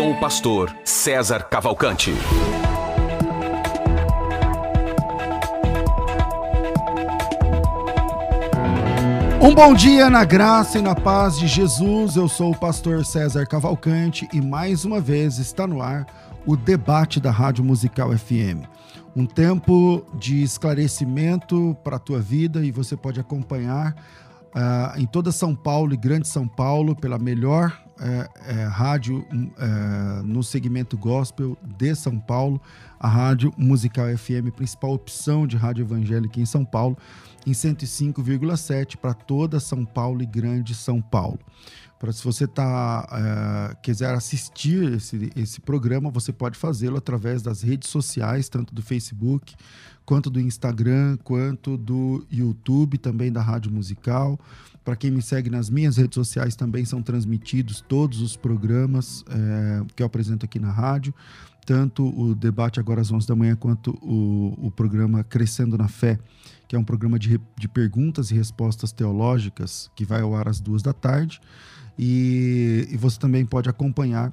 Com o pastor César Cavalcante. Um bom dia na graça e na paz de Jesus. Eu sou o pastor César Cavalcante e mais uma vez está no ar o debate da Rádio Musical FM. Um tempo de esclarecimento para a tua vida e você pode acompanhar uh, em toda São Paulo e Grande São Paulo pela melhor uh, uh, rádio no segmento gospel de São Paulo, a Rádio Musical FM, principal opção de rádio evangélica em São Paulo em 105,7 para toda São Paulo e Grande São Paulo. Para se você tá, é, quiser assistir esse, esse programa, você pode fazê-lo através das redes sociais, tanto do Facebook, quanto do Instagram, quanto do YouTube, também da Rádio Musical. Para quem me segue nas minhas redes sociais, também são transmitidos todos os programas é, que eu apresento aqui na rádio tanto o debate agora às 11 da manhã quanto o, o programa Crescendo na Fé, que é um programa de, de perguntas e respostas teológicas que vai ao ar às duas da tarde. E, e você também pode acompanhar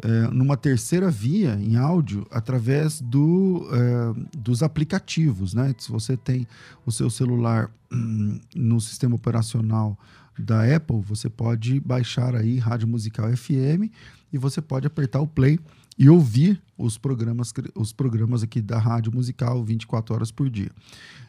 é, numa terceira via em áudio através do, é, dos aplicativos. Né? Se você tem o seu celular hum, no sistema operacional da Apple, você pode baixar aí Rádio Musical FM e você pode apertar o play e ouvir os programas, os programas aqui da Rádio Musical 24 horas por dia.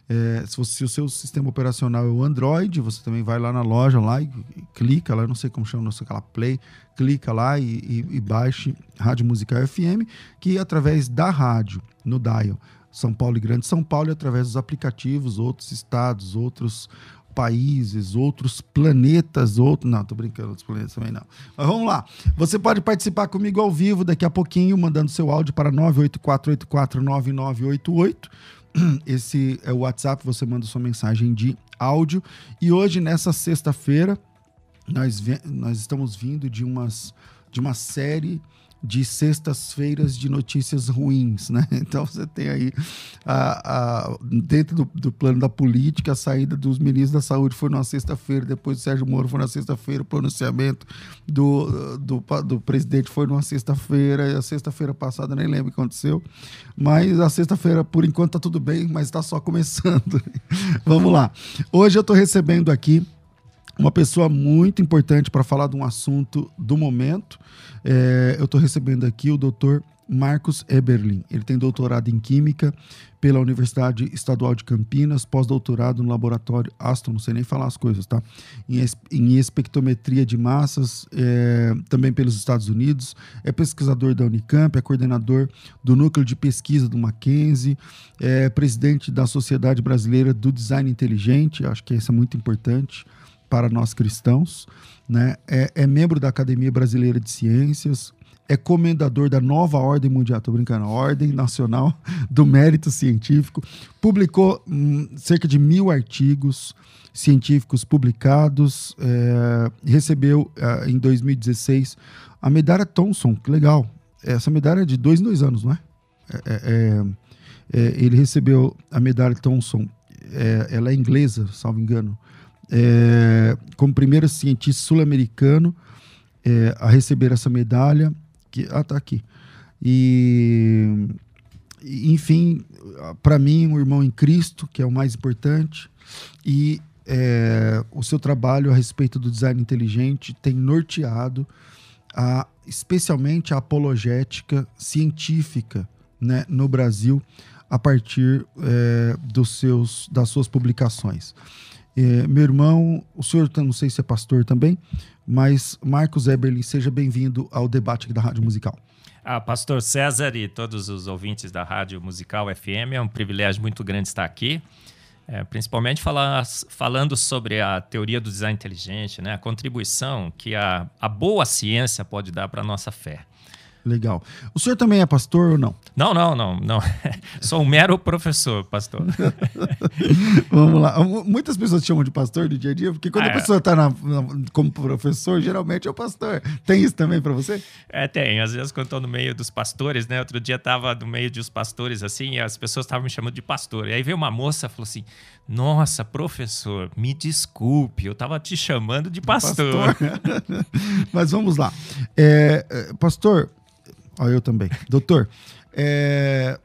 É, se, você, se, o seu sistema operacional é o Android, você também vai lá na loja lá e, e clica lá, não sei como chama, não sei aquela play, clica lá e, e, e baixe Rádio Musical FM, que através da rádio, no dial, São Paulo e Grande São Paulo, e através dos aplicativos, outros estados, outros países, outros planetas, outros. Não, tô brincando, outros planetas também não. Mas vamos lá. Você pode participar comigo ao vivo daqui a pouquinho, mandando seu áudio para 984849988. Esse é o WhatsApp, você manda sua mensagem de áudio. E hoje, nessa sexta-feira, nós, nós estamos vindo de, umas, de uma série de sextas-feiras de notícias ruins, né? Então você tem aí a, a, dentro do, do, plano da política a saída dos ministros da saúde foi na sexta-feira, depois do Sérgio Moro foi na sexta-feira, o pronunciamento do, do, do presidente foi numa sexta-feira, e a sexta-feira passada nem lembro o que aconteceu, mas a sexta-feira por enquanto tá tudo bem, mas está só começando. Vamos lá. Hoje eu estou recebendo aqui uma pessoa muito importante para falar de um assunto do momento. É, eu estou recebendo aqui o doutor Marcos Eberlin. Ele tem doutorado em Química pela Universidade Estadual de Campinas, pós-doutorado no laboratório Aston, não sei nem falar as coisas, tá? Em, em espectrometria de massas, é, também pelos Estados Unidos. É pesquisador da Unicamp, é coordenador do núcleo de pesquisa do Mackenzie, é presidente da Sociedade Brasileira do Design Inteligente, acho que isso é muito importante para nós cristãos, né? é, é membro da Academia Brasileira de Ciências, é comendador da nova Ordem Mundial, tô brincando, Ordem Nacional do Mérito Científico, publicou hum, cerca de mil artigos científicos publicados, é, recebeu é, em 2016 a medalha Thomson, que legal, essa medalha é de dois em dois anos, não é? é, é, é ele recebeu a medalha Thomson, ela é inglesa, salvo engano, é, como primeiro cientista sul-americano é, a receber essa medalha. Que, ah, tá aqui. E, enfim, para mim, um irmão em Cristo, que é o mais importante, e é, o seu trabalho a respeito do design inteligente tem norteado a, especialmente a apologética científica né, no Brasil a partir é, dos seus, das suas publicações. É, meu irmão, o senhor não sei se é pastor também, mas Marcos Eberlin, seja bem-vindo ao debate da Rádio Musical. Ah, pastor César e todos os ouvintes da Rádio Musical FM, é um privilégio muito grande estar aqui. É, principalmente falar, falando sobre a teoria do design inteligente, né, a contribuição que a, a boa ciência pode dar para a nossa fé. Legal. O senhor também é pastor ou não? Não, não, não, não. Sou um mero professor, pastor. Vamos lá. Muitas pessoas te chamam de pastor no dia a dia, porque quando Ah, a é. pessoa está como professor, geralmente é o pastor. Tem isso também para você? É, tem. Às vezes, quando estou no meio dos pastores, né? Outro dia estava no meio dos pastores, assim, e as pessoas estavam me chamando de pastor. E aí veio uma moça e falou assim: Nossa, professor, me desculpe, eu estava te chamando de pastor. Mas vamos lá. É, é, pastor, ó, eu também. Doutor, é,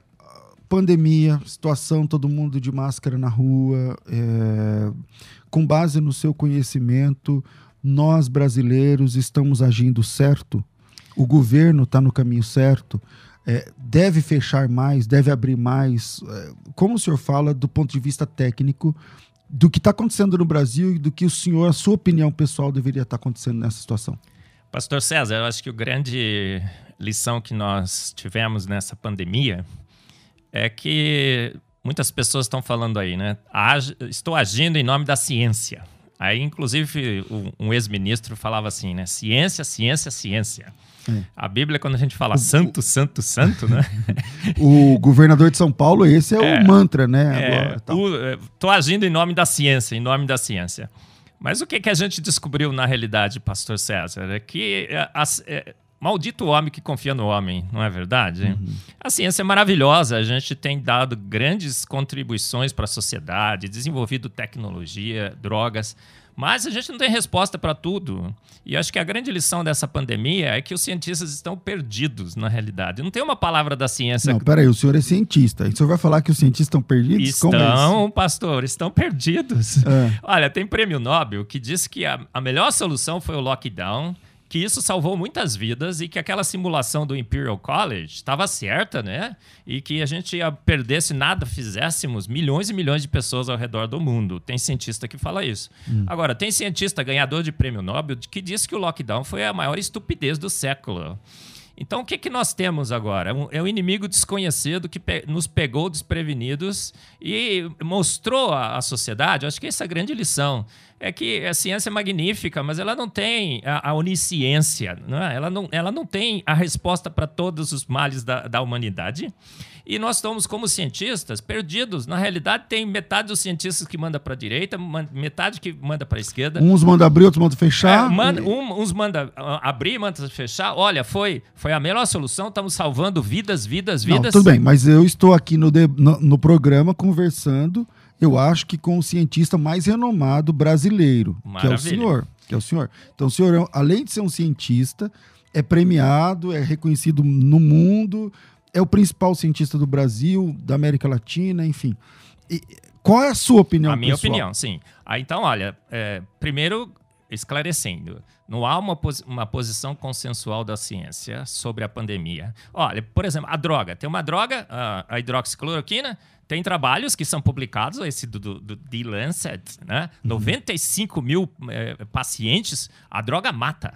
pandemia, situação, todo mundo de máscara na rua. é, com base no seu conhecimento, nós brasileiros estamos agindo certo? O governo está no caminho certo? É, deve fechar mais? Deve abrir mais? É, como o senhor fala do ponto de vista técnico do que está acontecendo no Brasil e do que o senhor, a sua opinião pessoal, deveria estar acontecendo nessa situação? Pastor César, eu acho que a grande lição que nós tivemos nessa pandemia é que muitas pessoas estão falando aí, né? Ag- estou agindo em nome da ciência. Aí, inclusive, um- ex-ministro falava assim, né? Ciência, ciência, ciência. A Bíblia, quando a gente fala santo, santo, santo, né? O governador de São Paulo, esse é, o mantra, né? É, Agora, o- é, tô agindo em nome da ciência, em nome da ciência. Mas o que, que a gente descobriu na realidade, pastor César? É que é, as- é, maldito homem que confia no homem, não é verdade? A ciência é maravilhosa, a gente tem dado grandes contribuições para a sociedade, desenvolvido tecnologia, drogas, mas a gente não tem resposta para tudo. E acho que a grande lição dessa pandemia é que os cientistas estão perdidos na realidade. Não tem uma palavra da ciência Não, peraí, o senhor é cientista. E o senhor vai falar que os cientistas estão perdidos? Como é isso? Estão, pastor, estão perdidos. É. Olha, tem prêmio Nobel que diz que a, a melhor solução foi o lockdown, que isso salvou muitas vidas e que aquela simulação do Imperial College estava certa, né? E que a gente ia perder se nada fizéssemos milhões e milhões de pessoas ao redor do mundo. Tem cientista que fala isso. Agora, tem cientista ganhador de prêmio Nobel que diz que o lockdown foi a maior estupidez do século. Então, o que, que nós temos agora? É um- É um inimigo desconhecido que pe- nos pegou desprevenidos e mostrou à, sociedade, acho que essa é a grande lição, é que a ciência é magnífica, mas ela não tem a, a onisciência, é? ela, não, ela não tem a resposta para todos os males da, da humanidade. E nós estamos, como cientistas, perdidos. Na realidade, tem metade dos cientistas que manda para a direita, metade que manda para a esquerda. Uns mandam abrir, outros mandam fechar. É, manda- um- uns manda ah, abrir, manda fechar. Olha, foi, foi a melhor solução. Estamos salvando vidas, vidas, Não, vidas. tudo bem, mas eu estou aqui no, de- no, no programa conversando, eu acho que com o cientista mais renomado brasileiro, que é o Maravilha. senhor. Que é o senhor. Então, o senhor, é- além de ser um cientista, é premiado, é reconhecido no mundo, é o principal cientista do Brasil, da América Latina, enfim. E qual é a sua opinião a minha pessoal? opinião, sim. Ah, então, olha, é, primeiro, esclarecendo, não há uma, posi- uma posição consensual da ciência sobre a pandemia. Olha, por exemplo, a droga. Tem uma droga, a, hidroxicloroquina, tem trabalhos que são publicados, esse do, do, do The Lancet, né? Uhum. 95 mil eh, pacientes, a droga mata.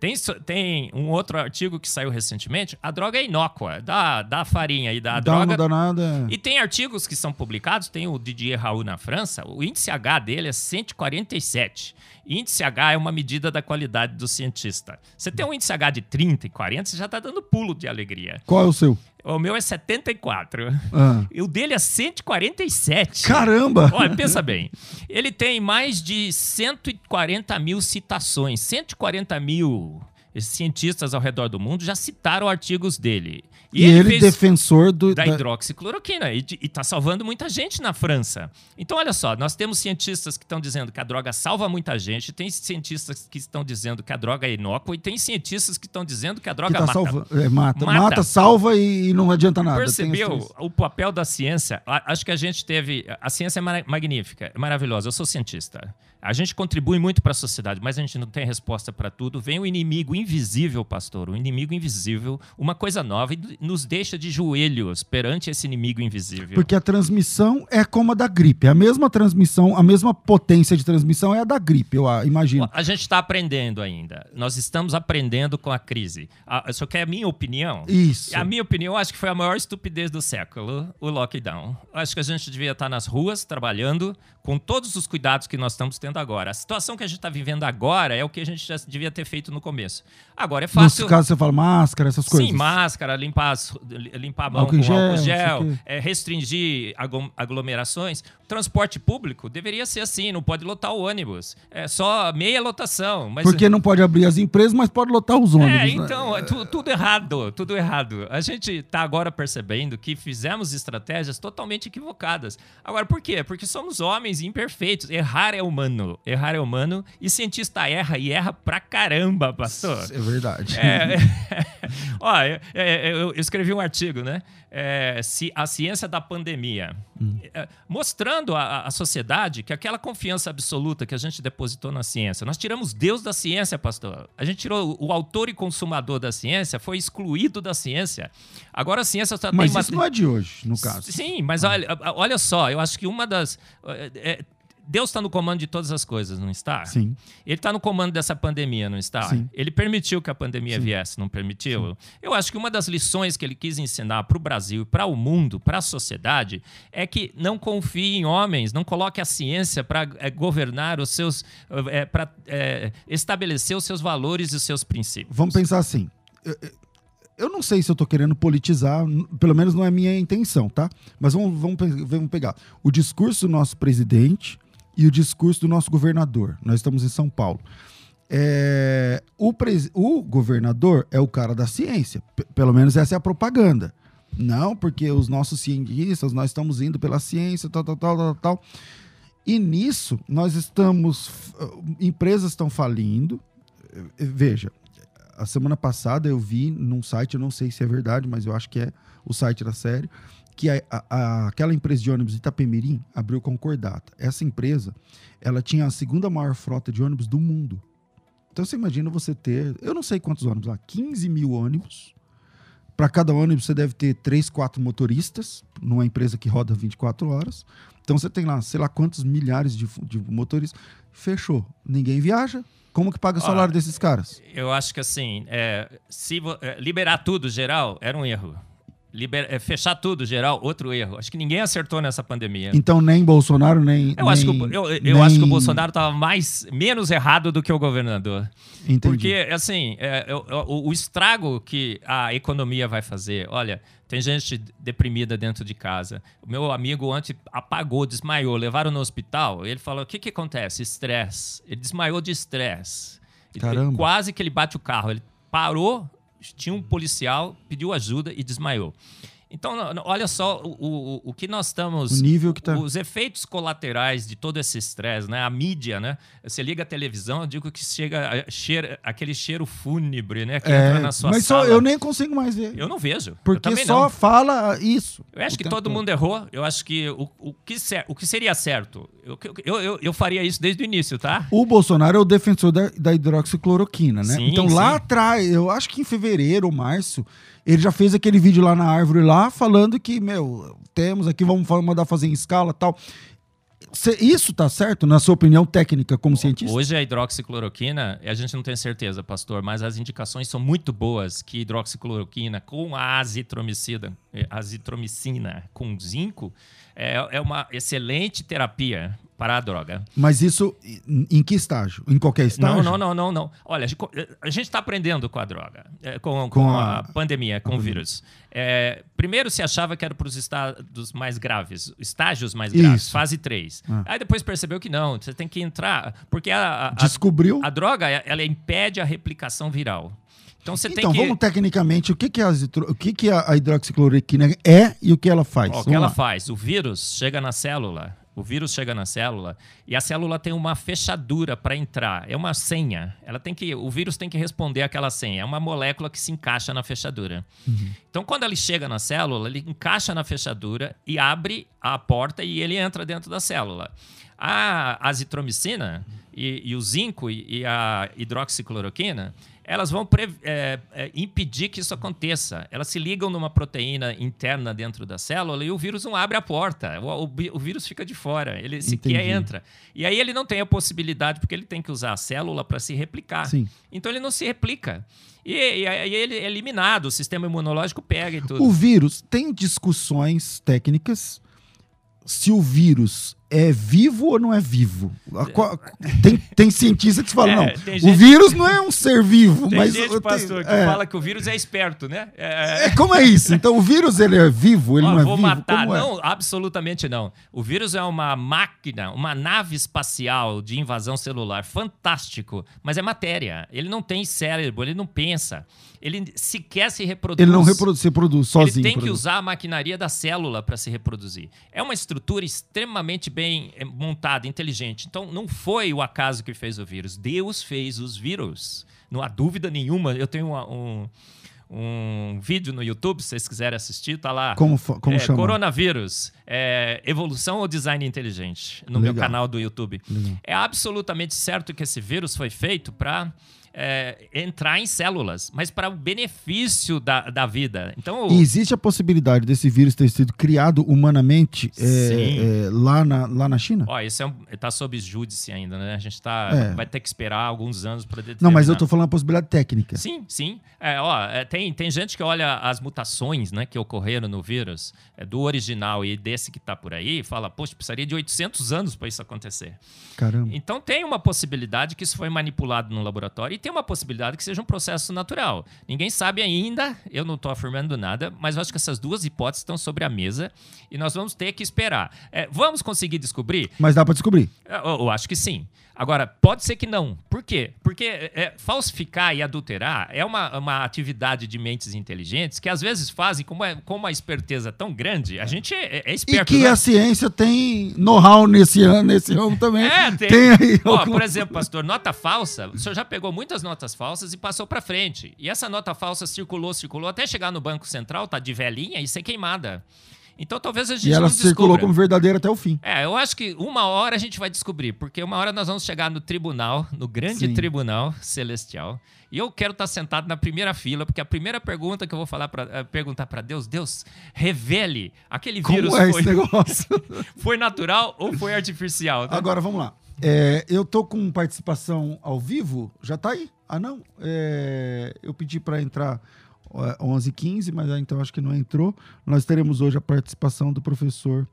Tem, tem um outro artigo que saiu recentemente, a droga é inócua, dá, dá farinha e dá, Dá droga. não dá nada. E tem artigos que são publicados, tem o Didier Raul na França, o índice H dele é 147. Índice H é uma medida da qualidade do cientista. Você tem um índice H de 30 e 40, você já está dando pulo de alegria. Qual é o seu? O meu é 74. Ah. E o dele é 147. Caramba! Olha, pensa bem. Ele tem mais de 140 mil citações. 140 mil cientistas ao redor do mundo já citaram artigos dele. E, ele, defensor do, da da- hidroxicloroquina e, de- e tá salvando muita gente na França. Então, olha só, nós temos cientistas que estão dizendo que a droga salva muita gente, tem cientistas que estão dizendo que a droga é inócua e tem cientistas que estão dizendo que a que droga tá mata. salva- é, mata. Mata. Mata, salva e, e não adianta nada. Percebeu o papel da ciência? Acho que a gente teve. A ciência é magnífica, é maravilhosa. Eu sou cientista. A gente contribui muito para a sociedade, mas a gente não tem resposta para tudo. Vem o inimigo invisível, pastor, o inimigo invisível, uma coisa nova e nos deixa de joelhos perante esse inimigo invisível. Porque a transmissão é como a da gripe. A mesma transmissão, a mesma potência de transmissão é a da gripe, eu imagino. A gente está aprendendo ainda. Nós estamos aprendendo com a crise. Só quer a minha opinião? Isso. A minha opinião, acho que foi a maior estupidez do século, o lockdown. Acho que a gente devia estar nas ruas, trabalhando, com todos os cuidados que nós estamos tendo agora. A situação que a gente está vivendo agora é o que a gente já devia ter feito no começo. Agora é fácil. casos você fala máscara, essas coisas. Sim, máscara, limpar, as- limpar a mão Álcool com gel, álcool gel, o é, restringir aglo- aglomerações. Transporte público deveria ser assim, não pode lotar o ônibus. É só meia lotação. Mas Porque não pode abrir as empresas, mas pode lotar os ônibus. é, então, é tu- tudo errado, tudo errado. A gente está agora percebendo que fizemos estratégias totalmente equivocadas. Agora, por quê? Porque somos homens imperfeitos. Errar é humano. Errar é humano. E cientista erra e erra pra caramba, pastor. É verdade. É, ó, é, é, eu, eu escrevi um artigo, né? É, se a ciência da pandemia, é, mostrando à sociedade que aquela confiança absoluta que a gente depositou na ciência, nós tiramos Deus da ciência, pastor. A gente tirou o, autor e consumador da ciência, foi excluído da ciência. Agora a ciência só Mas tem isso não é de hoje, no caso. Sim, mas olha, olha só, eu acho que uma das. é, é, Deus está no comando de todas as coisas, não está? Sim. Ele está no comando dessa pandemia, não está? Sim. Ele permitiu que a pandemia viesse, não permitiu? Eu acho que uma das lições que ele quis ensinar para o Brasil para o mundo, para a sociedade, é que não confie em homens, não coloque a ciência para governar os seus. para estabelecer os seus valores e os seus princípios. Vamos pensar assim. Eu- não sei se eu tô querendo politizar, pelo menos não é a minha intenção, tá? Mas vamos, vamos, vamos pegar o discurso do nosso presidente e o discurso do nosso governador. Nós estamos em São Paulo. É, o, pres- o governador é o cara da ciência. Pelo menos essa é a propaganda. Não, porque os nossos cientistas, nós estamos indo pela ciência, tal, tal, tal, tal, tal. E nisso, nós estamos. f- Empresas estão falindo. Eh, Veja, a semana passada eu vi num site, eu não sei se é verdade, mas eu acho que é o site da série, que a- a- aquela empresa de ônibus Itapemirim abriu concordata. Essa empresa, ela tinha a segunda maior frota de ônibus do mundo. Então você imagina você ter, eu não sei quantos ônibus lá, 15 mil ônibus. Para cada ônibus você deve ter 3, 4 motoristas, numa empresa que roda 24 horas. Então você tem lá, sei lá quantos milhares de, de motoristas. Fechou. Ninguém viaja. Como que paga o salário desses caras? Eu acho que assim, é, se é, liberar tudo geral era um erro. Liber- é, fechar tudo geral, outro erro. Acho que ninguém acertou nessa pandemia. Então nem Bolsonaro, nem. Eu, acho que, nem- o, eu, eu nem- acho que o Bolsonaro estava mais, menos errado do que o governador. Entendi. Porque, assim, é, eu- o, o estrago que a economia vai fazer. Olha, tem gente deprimida dentro de casa. O meu amigo ontem apagou, desmaiou, levaram no hospital. Ele falou: o que, que acontece? Estresse. Ele desmaiou de estresse. Caramba. Quase que ele bate o carro. Ele parou, tinha um policial, pediu ajuda e desmaiou. Então, olha só o, o, o que nós estamos. O nível que tá- Os efeitos colaterais de todo esse estresse, né? A mídia, né? Você liga a televisão, eu digo que chega a- cheira, aquele cheiro fúnebre, né? Que entra É, na sua mas sala. só eu nem consigo mais ver. Eu não vejo. porque só não. fala isso. Eu acho que todo todo. mundo errou. Eu acho que o, o, que, cer- o que seria certo? Eu, eu, eu, eu faria isso desde o início, tá? O Bolsonaro é o defensor da, da hidroxicloroquina, né? Sim, então sim. lá atrás, eu acho que em fevereiro março, ele já fez aquele vídeo lá na árvore lá, falando que, meu, temos aqui, vamos mandar fazer em escala tal. Isso tá certo, na sua opinião técnica como cientista? Hoje a hidroxicloroquina, a gente não tem certeza, pastor, mas as indicações são muito boas que hidroxicloroquina com a azitromicina, eh, azitromicina com zinco é, é uma excelente terapia para a droga. Mas isso em, que estágio? Em qualquer estágio? Não, não, não, não, não. Olha, a gente está aprendendo com a droga, é, com, com Com a, a- pandemia, com o vírus. É, primeiro se achava que era para os estados mais graves, estágios mais graves, Isso. fase 3. Ah. Aí depois percebeu que não, você tem que entrar, porque a, a- a- Descobriu? a droga, ela impede a replicação viral. Então você então, tem que... vamos tecnicamente, o que, que, a, azitro- o que, que a, a hidroxicloroquina é e o que ela faz? Ó, o que ela lá. faz? O vírus chega na célula, o vírus chega na célula e a célula tem uma fechadura para entrar. É uma senha. Ela tem que, o vírus tem que responder àquela senha. É uma molécula que se encaixa na fechadura. Então, quando ele chega na célula, ele encaixa na fechadura e abre a porta e ele entra dentro da célula. A azitromicina e, e o zinco e, e a hidroxicloroquina elas vão é, é, impedir que isso aconteça. Elas se ligam numa proteína interna dentro da célula e o vírus não abre a porta. O, o o vírus fica de fora. Ele sequer Entendi. entra. E aí ele não tem a possibilidade, porque ele tem que usar a célula para se replicar. Sim. Então ele não se replica. E, e aí ele é eliminado, o sistema imunológico pega e tudo. O vírus tem discussões técnicas se o vírus é vivo ou não é vivo? Qual- tem, tem cientista que fala, É, não, tem o gente- vírus não é um ser vivo, Tem mas... gente, pastor, que é, fala que o vírus é esperto, né? É, é, como é isso? Então o vírus, ele é vivo, ele Ó, não é vou vivo? matar. Como é? Não, absolutamente não. O vírus é uma máquina, uma nave espacial de invasão celular. Fantástico. Mas é matéria. Ele não tem cérebro, ele não pensa. Ele sequer se reproduz. Ele não reproduz, se produz sozinho. Ele tem que produz. usar a maquinaria da célula para se reproduzir. É uma estrutura extremamente bem eh, montada, inteligente. Então, não foi o acaso que fez o vírus. Deus fez os vírus. Não há dúvida nenhuma. Eu tenho uma- um, um vídeo no YouTube, se vocês quiserem assistir, tá lá. Como, como É, chama? Coronavírus, é, evolução ou design inteligente, no meu Legal. canal do YouTube. Legal. É absolutamente certo que esse vírus foi feito para entrar em células, mas para o benefício da, da vida. Então, o- E existe a possibilidade desse vírus ter sido criado humanamente é, é, lá, na, lá na China? ó, esse é um, tá sob júdice ainda, né? A gente tá, É. vai ter que esperar alguns anos para determinar. Não, mas eu tô falando a possibilidade técnica. Sim, sim. É, ó, é, tem, tem gente que olha as mutações né, que ocorreram no vírus, é, do original e desse que está por aí, e fala, poxa, precisaria de 800 anos para isso acontecer. Caramba. Então tem uma possibilidade que isso foi manipulado no laboratório tem uma possibilidade que seja um processo natural. Ninguém sabe ainda, eu não estou afirmando nada, mas eu acho que essas duas hipóteses estão sobre a mesa e nós vamos ter que esperar. É, vamos conseguir descobrir? Mas dá pra descobrir. Eu, eu acho que sim. Agora, pode ser que não. Por quê? Porque é, falsificar e adulterar é uma, uma atividade de mentes inteligentes que às vezes fazem com uma, com uma esperteza tão grande. A gente é, é E esperto. que né? a ciência tem know-how nesse ano, nesse ramo também. É, tem. aí. Ó, alguma- por exemplo, pastor, nota falsa. O senhor já pegou muitas notas falsas e passou pra frente. E essa nota falsa circulou, circulou até chegar no Banco Central, tá de velhinha e ser queimada. Então talvez a gente E ela circulou descubra. como verdadeira até o fim. É, eu acho que uma hora a gente vai descobrir, porque uma hora nós vamos chegar no tribunal, no grande Sim. tribunal celestial, e eu quero estar sentado na primeira fila, porque a primeira pergunta que eu vou falar pra, eh, perguntar para Deus, Deus, revele aquele vírus Como é foi, esse negócio? foi natural ou foi artificial? né? Agora, vamos lá. É, eu tô com participação ao vivo. Já tá aí? Ah, não. É, eu pedi para entrar é, 11h15, mas ah, então acho que não entrou. Nós teremos hoje a participação do professor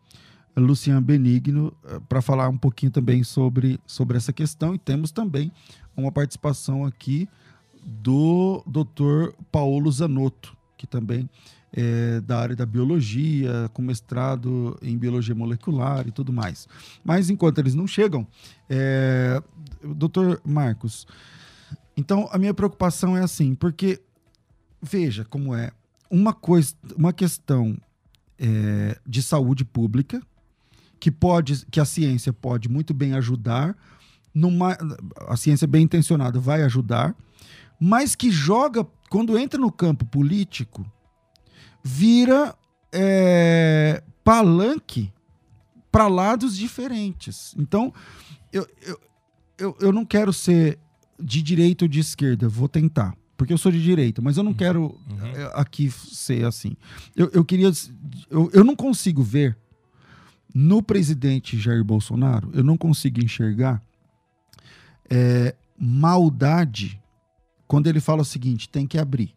Lucian Benigno para falar um pouquinho também sobre, sobre essa questão. E temos também uma participação aqui do Dr. Paulo Zanotto, que também é da área da biologia, com mestrado em biologia molecular e tudo mais. Mas enquanto eles não chegam, é, doutor Marcos, então a minha preocupação é assim, porque veja como é uma coisa, uma questão é, de saúde pública que pode, que a ciência pode muito bem ajudar, numa, a ciência bem intencionada vai ajudar, mas que joga quando entra no campo político vira é, palanque para lados diferentes. Então, eu, eu, eu, eu não quero ser de direita ou de esquerda, vou tentar, porque eu sou de direita, mas eu não quero é, aqui ser assim. Eu, eu queria. Eu, eu não consigo ver no presidente Jair Bolsonaro, eu não consigo enxergar é, maldade quando ele fala o seguinte: tem que abrir.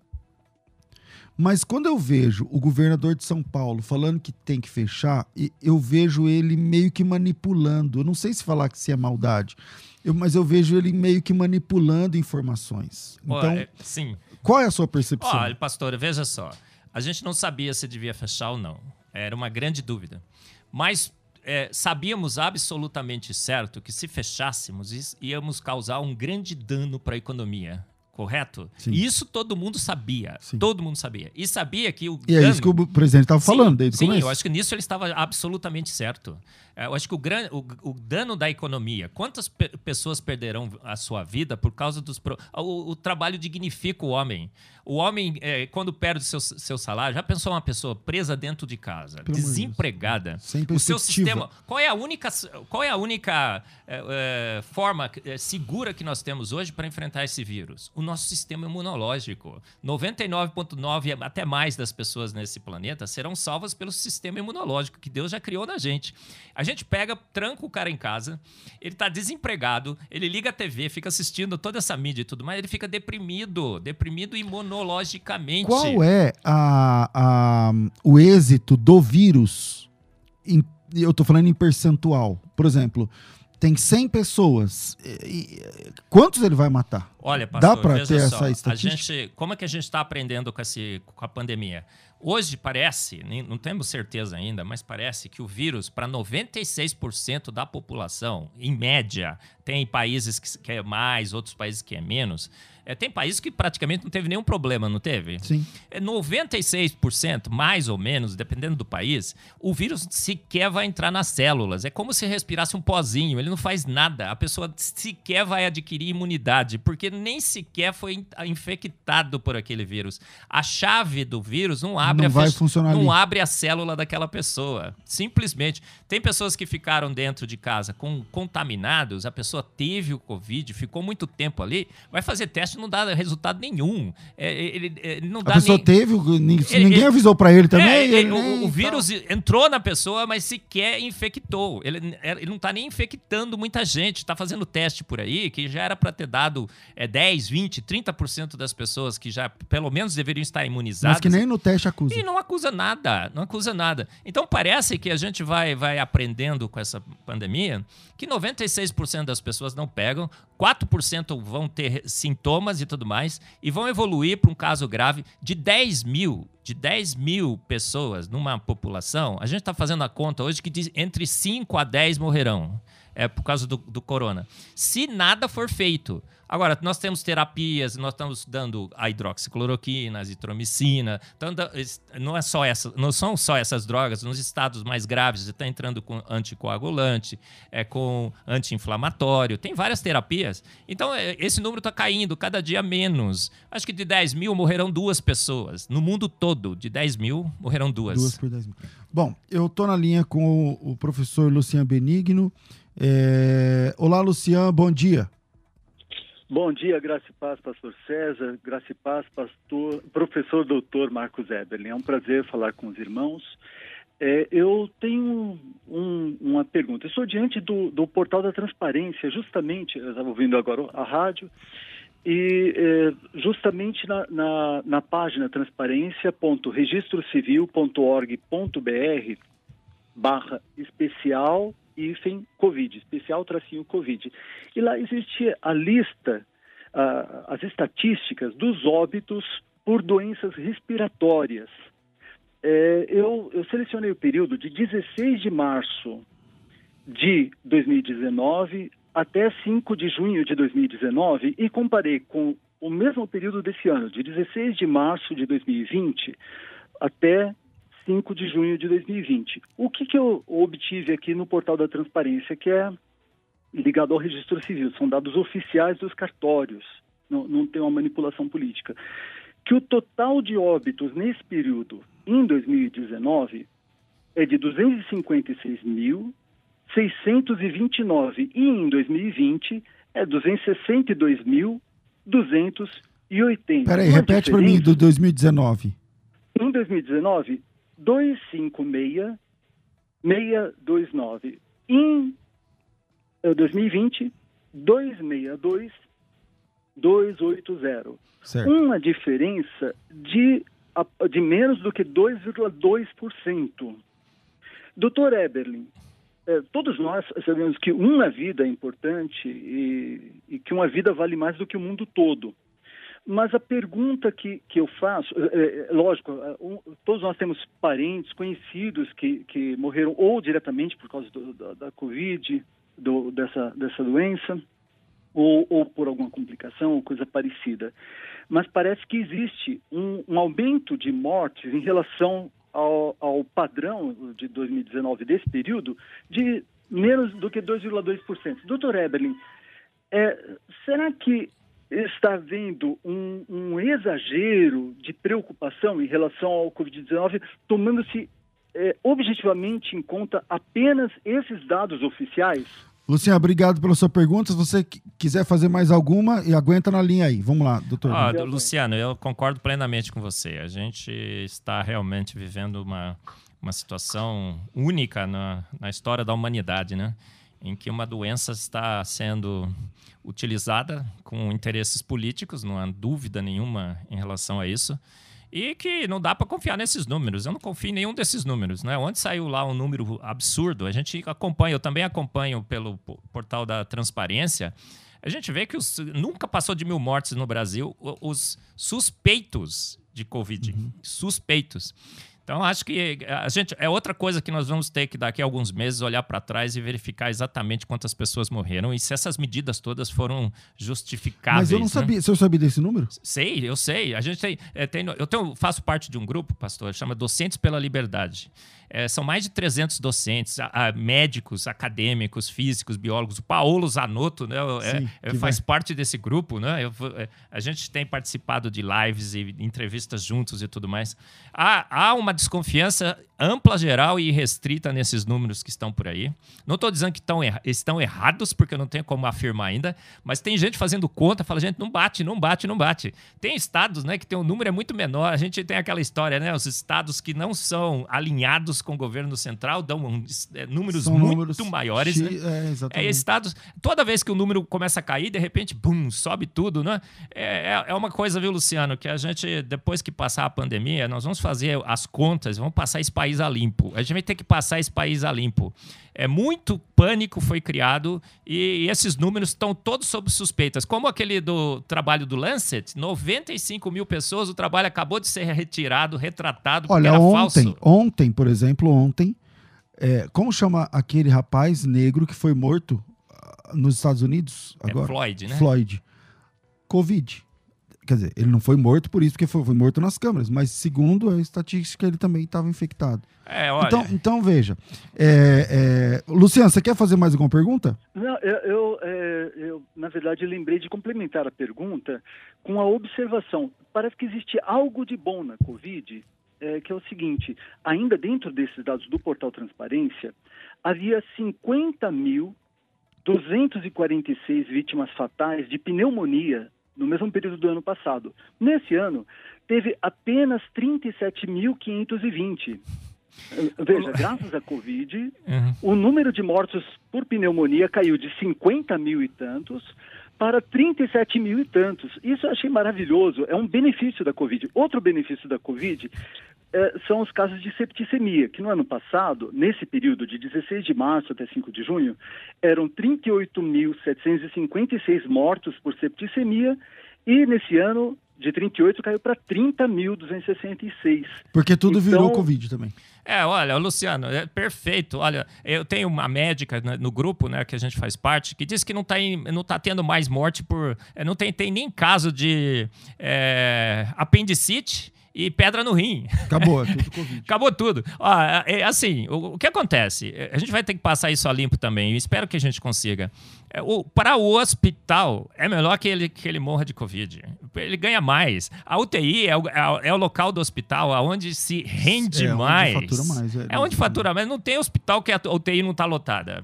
Mas quando eu vejo o governador de São Paulo falando que tem que fechar, eu vejo ele meio que manipulando. Eu não sei se falar que se é maldade, eu- mas eu vejo ele meio que manipulando informações. Então, é, sim. qual é a sua percepção? Olha, pastor, veja só. A gente não sabia se devia fechar ou não. Era uma grande dúvida. Mas é, sabíamos absolutamente certo que se fechássemos, íamos causar um grande dano para a economia. Correto? Sim. Isso todo mundo sabia. Sim. Todo mundo sabia. E sabia que o e é dano... isso que o presidente estava falando desde Sim, o começo. eu acho que nisso ele estava absolutamente certo. É, Eu acho que o, gran, o, o dano da economia, quantas pe- pessoas perderão a sua vida por causa dos. pro- o, o trabalho dignifica o homem. O homem, é, quando perde seu, seu salário, já pensou uma pessoa presa dentro de casa, Pelo Deus. desempregada? Sem o seu sistema. Qual é a única, qual é a única é, é, forma é, segura que nós temos hoje para enfrentar esse vírus? O nosso sistema imunológico. 99,9% e até mais das pessoas nesse planeta serão salvas pelo sistema imunológico que Deus já criou na gente. A gente pega, tranca o cara em casa, ele está desempregado, ele liga a TV, fica assistindo toda essa mídia e tudo mais, ele fica deprimido, deprimido imunologicamente. Qual é a, a- o êxito do vírus em, eu tô falando em percentual. Por exemplo, tem 100 pessoas. E, e, quantos ele vai matar? Olha, pastor, Dá para ter só, essa a estatística? gente, como é que a gente está aprendendo com, esse, com a pandemia? Hoje parece, não temos certeza ainda, mas parece que o vírus, para 96% da população, em média, tem países que, que é mais, outros países que é menos. É, tem países que praticamente não teve nenhum problema, não teve? Sim. É 96%, mais ou menos, dependendo do país, o vírus sequer vai entrar nas células. É como se respirasse um pozinho, ele não faz nada. A pessoa sequer vai adquirir imunidade, porque nem sequer foi in- infectado por aquele vírus. A chave do vírus não abre Não a não ali. abre a célula daquela pessoa. Simplesmente. Tem pessoas que ficaram dentro de casa com contaminados, a pessoa teve o Covid, ficou muito tempo ali, vai fazer teste não dá resultado nenhum. É, ele, ele não A dá pessoa nem... teve, ninguém, Ele- avisou para ele também. É, ele o, o vírus entrou na pessoa, mas sequer infectou. Ele, ele não está nem infectando muita gente. Está fazendo teste por aí que já era para ter dado é, 10, 20, 30% das pessoas que já pelo menos deveriam estar imunizadas. Mas que nem no teste acusa. E não acusa nada, não acusa nada. Então parece que a gente vai, vai aprendendo com essa pandemia que 96% das pessoas não pegam, 4% vão ter sintomas e tudo mais, e vão evoluir para um caso grave de 10 mil, de 10 mil pessoas numa população. A gente está fazendo a conta hoje que de entre 5 a 10 morrerão. É por causa do, do corona. Se nada for feito. Agora, nós temos terapias, nós estamos dando a hidroxicloroquina, azitromicina. então, da- es- não, é só essa, não são só essas drogas. Nos estados mais graves, está entrando com anticoagulante, é, com anti-inflamatório. Tem várias terapias. Então, é, esse número está caindo cada dia menos. Acho que de 10 mil morrerão duas pessoas. No mundo todo, de 10 mil, morrerão duas. Duas por 10 mil. Bom, eu tô na linha com o, o professor Luciano Benigno. É, Olá, Luciano, bom dia. Bom dia, Graça e Paz, pastor César, Graça e Paz, pastor, professor doutor Marcos Eberlin. É um prazer falar com os irmãos. É, eu tenho um- uma pergunta. Eu estou diante do, do portal da transparência, justamente, eu estava ouvindo agora a rádio, e é, justamente na, na, na página transparência.registrocivil.org.br barra especial hífen Covid, especial tracinho Covid. E lá existe a lista, ah, as estatísticas dos óbitos por doenças respiratórias. É, eu, eu selecionei o período de 16 de março de 2019 até 5 de junho de 2019 e comparei com o mesmo período desse ano, de 16 de março de 2020 até 5 de junho de 2020. O que, que eu obtive aqui no portal da transparência, que é ligado ao registro civil, são dados oficiais dos cartórios, não, não tem uma manipulação política. Que o total de óbitos nesse período, em 2019, é de 256.629 e em 2020 é 262.280. Peraí, repete para mim do 2019. em 2019, 256 629. Em eh, 2020, 262 280. Certo. Uma diferença de, de menos do que 2,2%. Doutor Eberlin, eh, todos nós sabemos que uma vida é importante e, e que uma vida vale mais do que o mundo todo. Mas a pergunta que, que eu faço, é, é, lógico, é, todos nós temos parentes, conhecidos que, que morreram ou diretamente por causa do, da, da Covid, do, dessa, dessa doença, ou, ou por alguma complicação ou coisa parecida. Mas parece que existe um, um aumento de mortes em relação ao, ao padrão de 2019 desse período de menos do que 2,2%. Doutor Eberlin, é, será que está havendo um, um exagero de preocupação em relação ao Covid-19, tomando-se é, objetivamente em conta apenas esses dados oficiais? Luciano, obrigado pela sua pergunta. Se você qui- quiser fazer mais alguma, e aguenta na linha aí. Vamos lá, doutor. Ah. Luciano, eu concordo plenamente com você. A gente está realmente vivendo uma, uma situação única na, na história da humanidade, né? Em que uma doença está sendo utilizada com interesses políticos, não há dúvida nenhuma em relação a isso. e que não dá para confiar nesses números. Eu não confio em nenhum desses números. Né? Onde saiu lá um número absurdo, a gente acompanha, eu também acompanho pelo portal da Transparência. A gente vê que os, nunca passou de mil mortes no Brasil os suspeitos de Covid. Uhum. Suspeitos. Então, acho que a gente é outra coisa que nós vamos ter que daqui a alguns meses olhar para trás e verificar exatamente quantas pessoas morreram e se essas medidas todas foram justificáveis. Mas eu não né? sabia. Você sabia desse número? Sei, eu sei. A gente tem, é, tem eu tenho, faço parte de um grupo, pastor, chama Docentes pela Liberdade. É, são mais de 300 docentes, a, a, médicos, acadêmicos, físicos, biólogos. O Paulo Zanotto né, é, Sim, é, faz vai. parte desse grupo. Né? Eu, é, a gente tem participado de lives e entrevistas juntos e tudo mais. Há, há uma desconfiança ampla, geral e restrita nesses números que estão por aí. Não estou dizendo que estão, erra estão errados, porque eu não tenho como afirmar ainda, mas tem gente fazendo conta, fala, gente, não bate, não bate, não bate. Tem estados né, que tem um número é muito menor. A gente tem aquela história, né? Os estados que não são alinhados com o governo central dão um, é, números São muito números maiores. Né? É, exatamente. É, estados, toda vez que o número começa a cair, de repente, bum, sobe tudo, né? É, é, é uma coisa, viu, Luciano, que a gente, depois que passar a pandemia, nós vamos fazer as contas, vamos passar esse país a limpo. A gente vai ter que passar esse país a limpo. É muito pânico foi criado e, e esses números estão todos sob suspeitas. Como aquele do trabalho do Lancet, 95 mil pessoas, o trabalho acabou de ser retirado, retratado, Olha, era ontem, falso. ontem, por exemplo, ontem, é, como chama aquele rapaz negro que foi morto ah, nos Estados Unidos é agora? É Floyd, né? Floyd. Covid. Quer dizer, ele não foi morto por isso, porque foi, foi morto nas câmeras, mas segundo a estatística, ele também estava infectado. É, olha... então, então, veja. É, é... Luciano, você quer fazer mais alguma pergunta? Não, eu, eu, é, eu, na verdade, lembrei de complementar a pergunta com a observação. Parece que existe algo de bom na Covid, é, que é o seguinte: ainda dentro desses dados do portal Transparência, havia 50 mil 246 vítimas fatais de pneumonia no mesmo período do ano passado. Nesse ano, teve apenas 37.520. Veja, graças à Covid, uhum. o número de mortos por pneumonia caiu de 50 mil e tantos para 37 mil e tantos. Isso eu achei maravilhoso, é um benefício da Covid. Outro benefício da Covid são os casos de septicemia, que no ano passado, nesse período de 16 de março até 5 de junho, eram 38.756 mortos por septicemia e nesse ano de 38 caiu para 30.266. Porque tudo então, virou Covid também. É, olha, Luciano, é perfeito. Olha, eu tenho uma médica no grupo, né, que a gente faz parte, que diz que não está não tá tendo mais morte por. É, não tem, tem nem caso de é, apendicite e pedra no rim. Acabou, é tudo Covid. Acabou tudo. Ó, é, é, assim, o, o, que acontece? A gente vai ter que passar isso a limpo também, e espero que a gente consiga. O, para o hospital, é melhor que ele, que ele morra de Covid. Ele ganha mais. A UTI é o, é o local do hospital onde se rende é mais. Onde fatura mais. É, é onde fatura mais. Não tem hospital que a UTI não está lotada.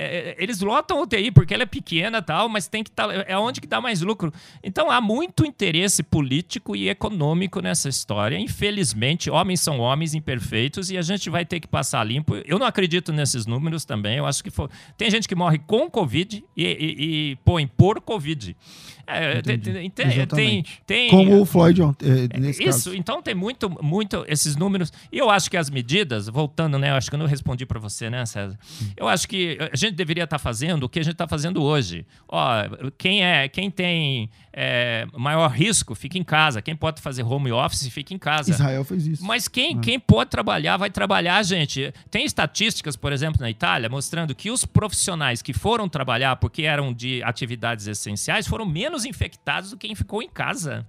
É, é, eles lotam a UTI porque ela é pequena tal, mas tem que tá, é onde que dá mais lucro. Então há muito interesse político e econômico nessa história. Infelizmente, homens são homens imperfeitos e a gente vai ter que passar limpo. Eu não acredito nesses números também. Eu acho que for... tem gente que morre com Covid e, e, e põe por Covid. É, tem, tem, tem, Como o Floyd é, nesse Isso, caso. então tem muito, muito esses números. E eu acho que as medidas, voltando, né? Eu acho que eu não respondi para você, né, César? Eu acho que a gente deveria estar tá fazendo o que a gente está fazendo hoje. Ó, quem é, quem tem é, maior risco, fica em casa. Quem pode fazer home office, fica em casa. Israel fez isso. Mas quem, quem pode trabalhar, vai trabalhar, gente. Tem estatísticas, por exemplo, na Itália, mostrando que os profissionais que foram trabalhar porque eram de atividades essenciais foram menos infectados do que quem ficou em casa.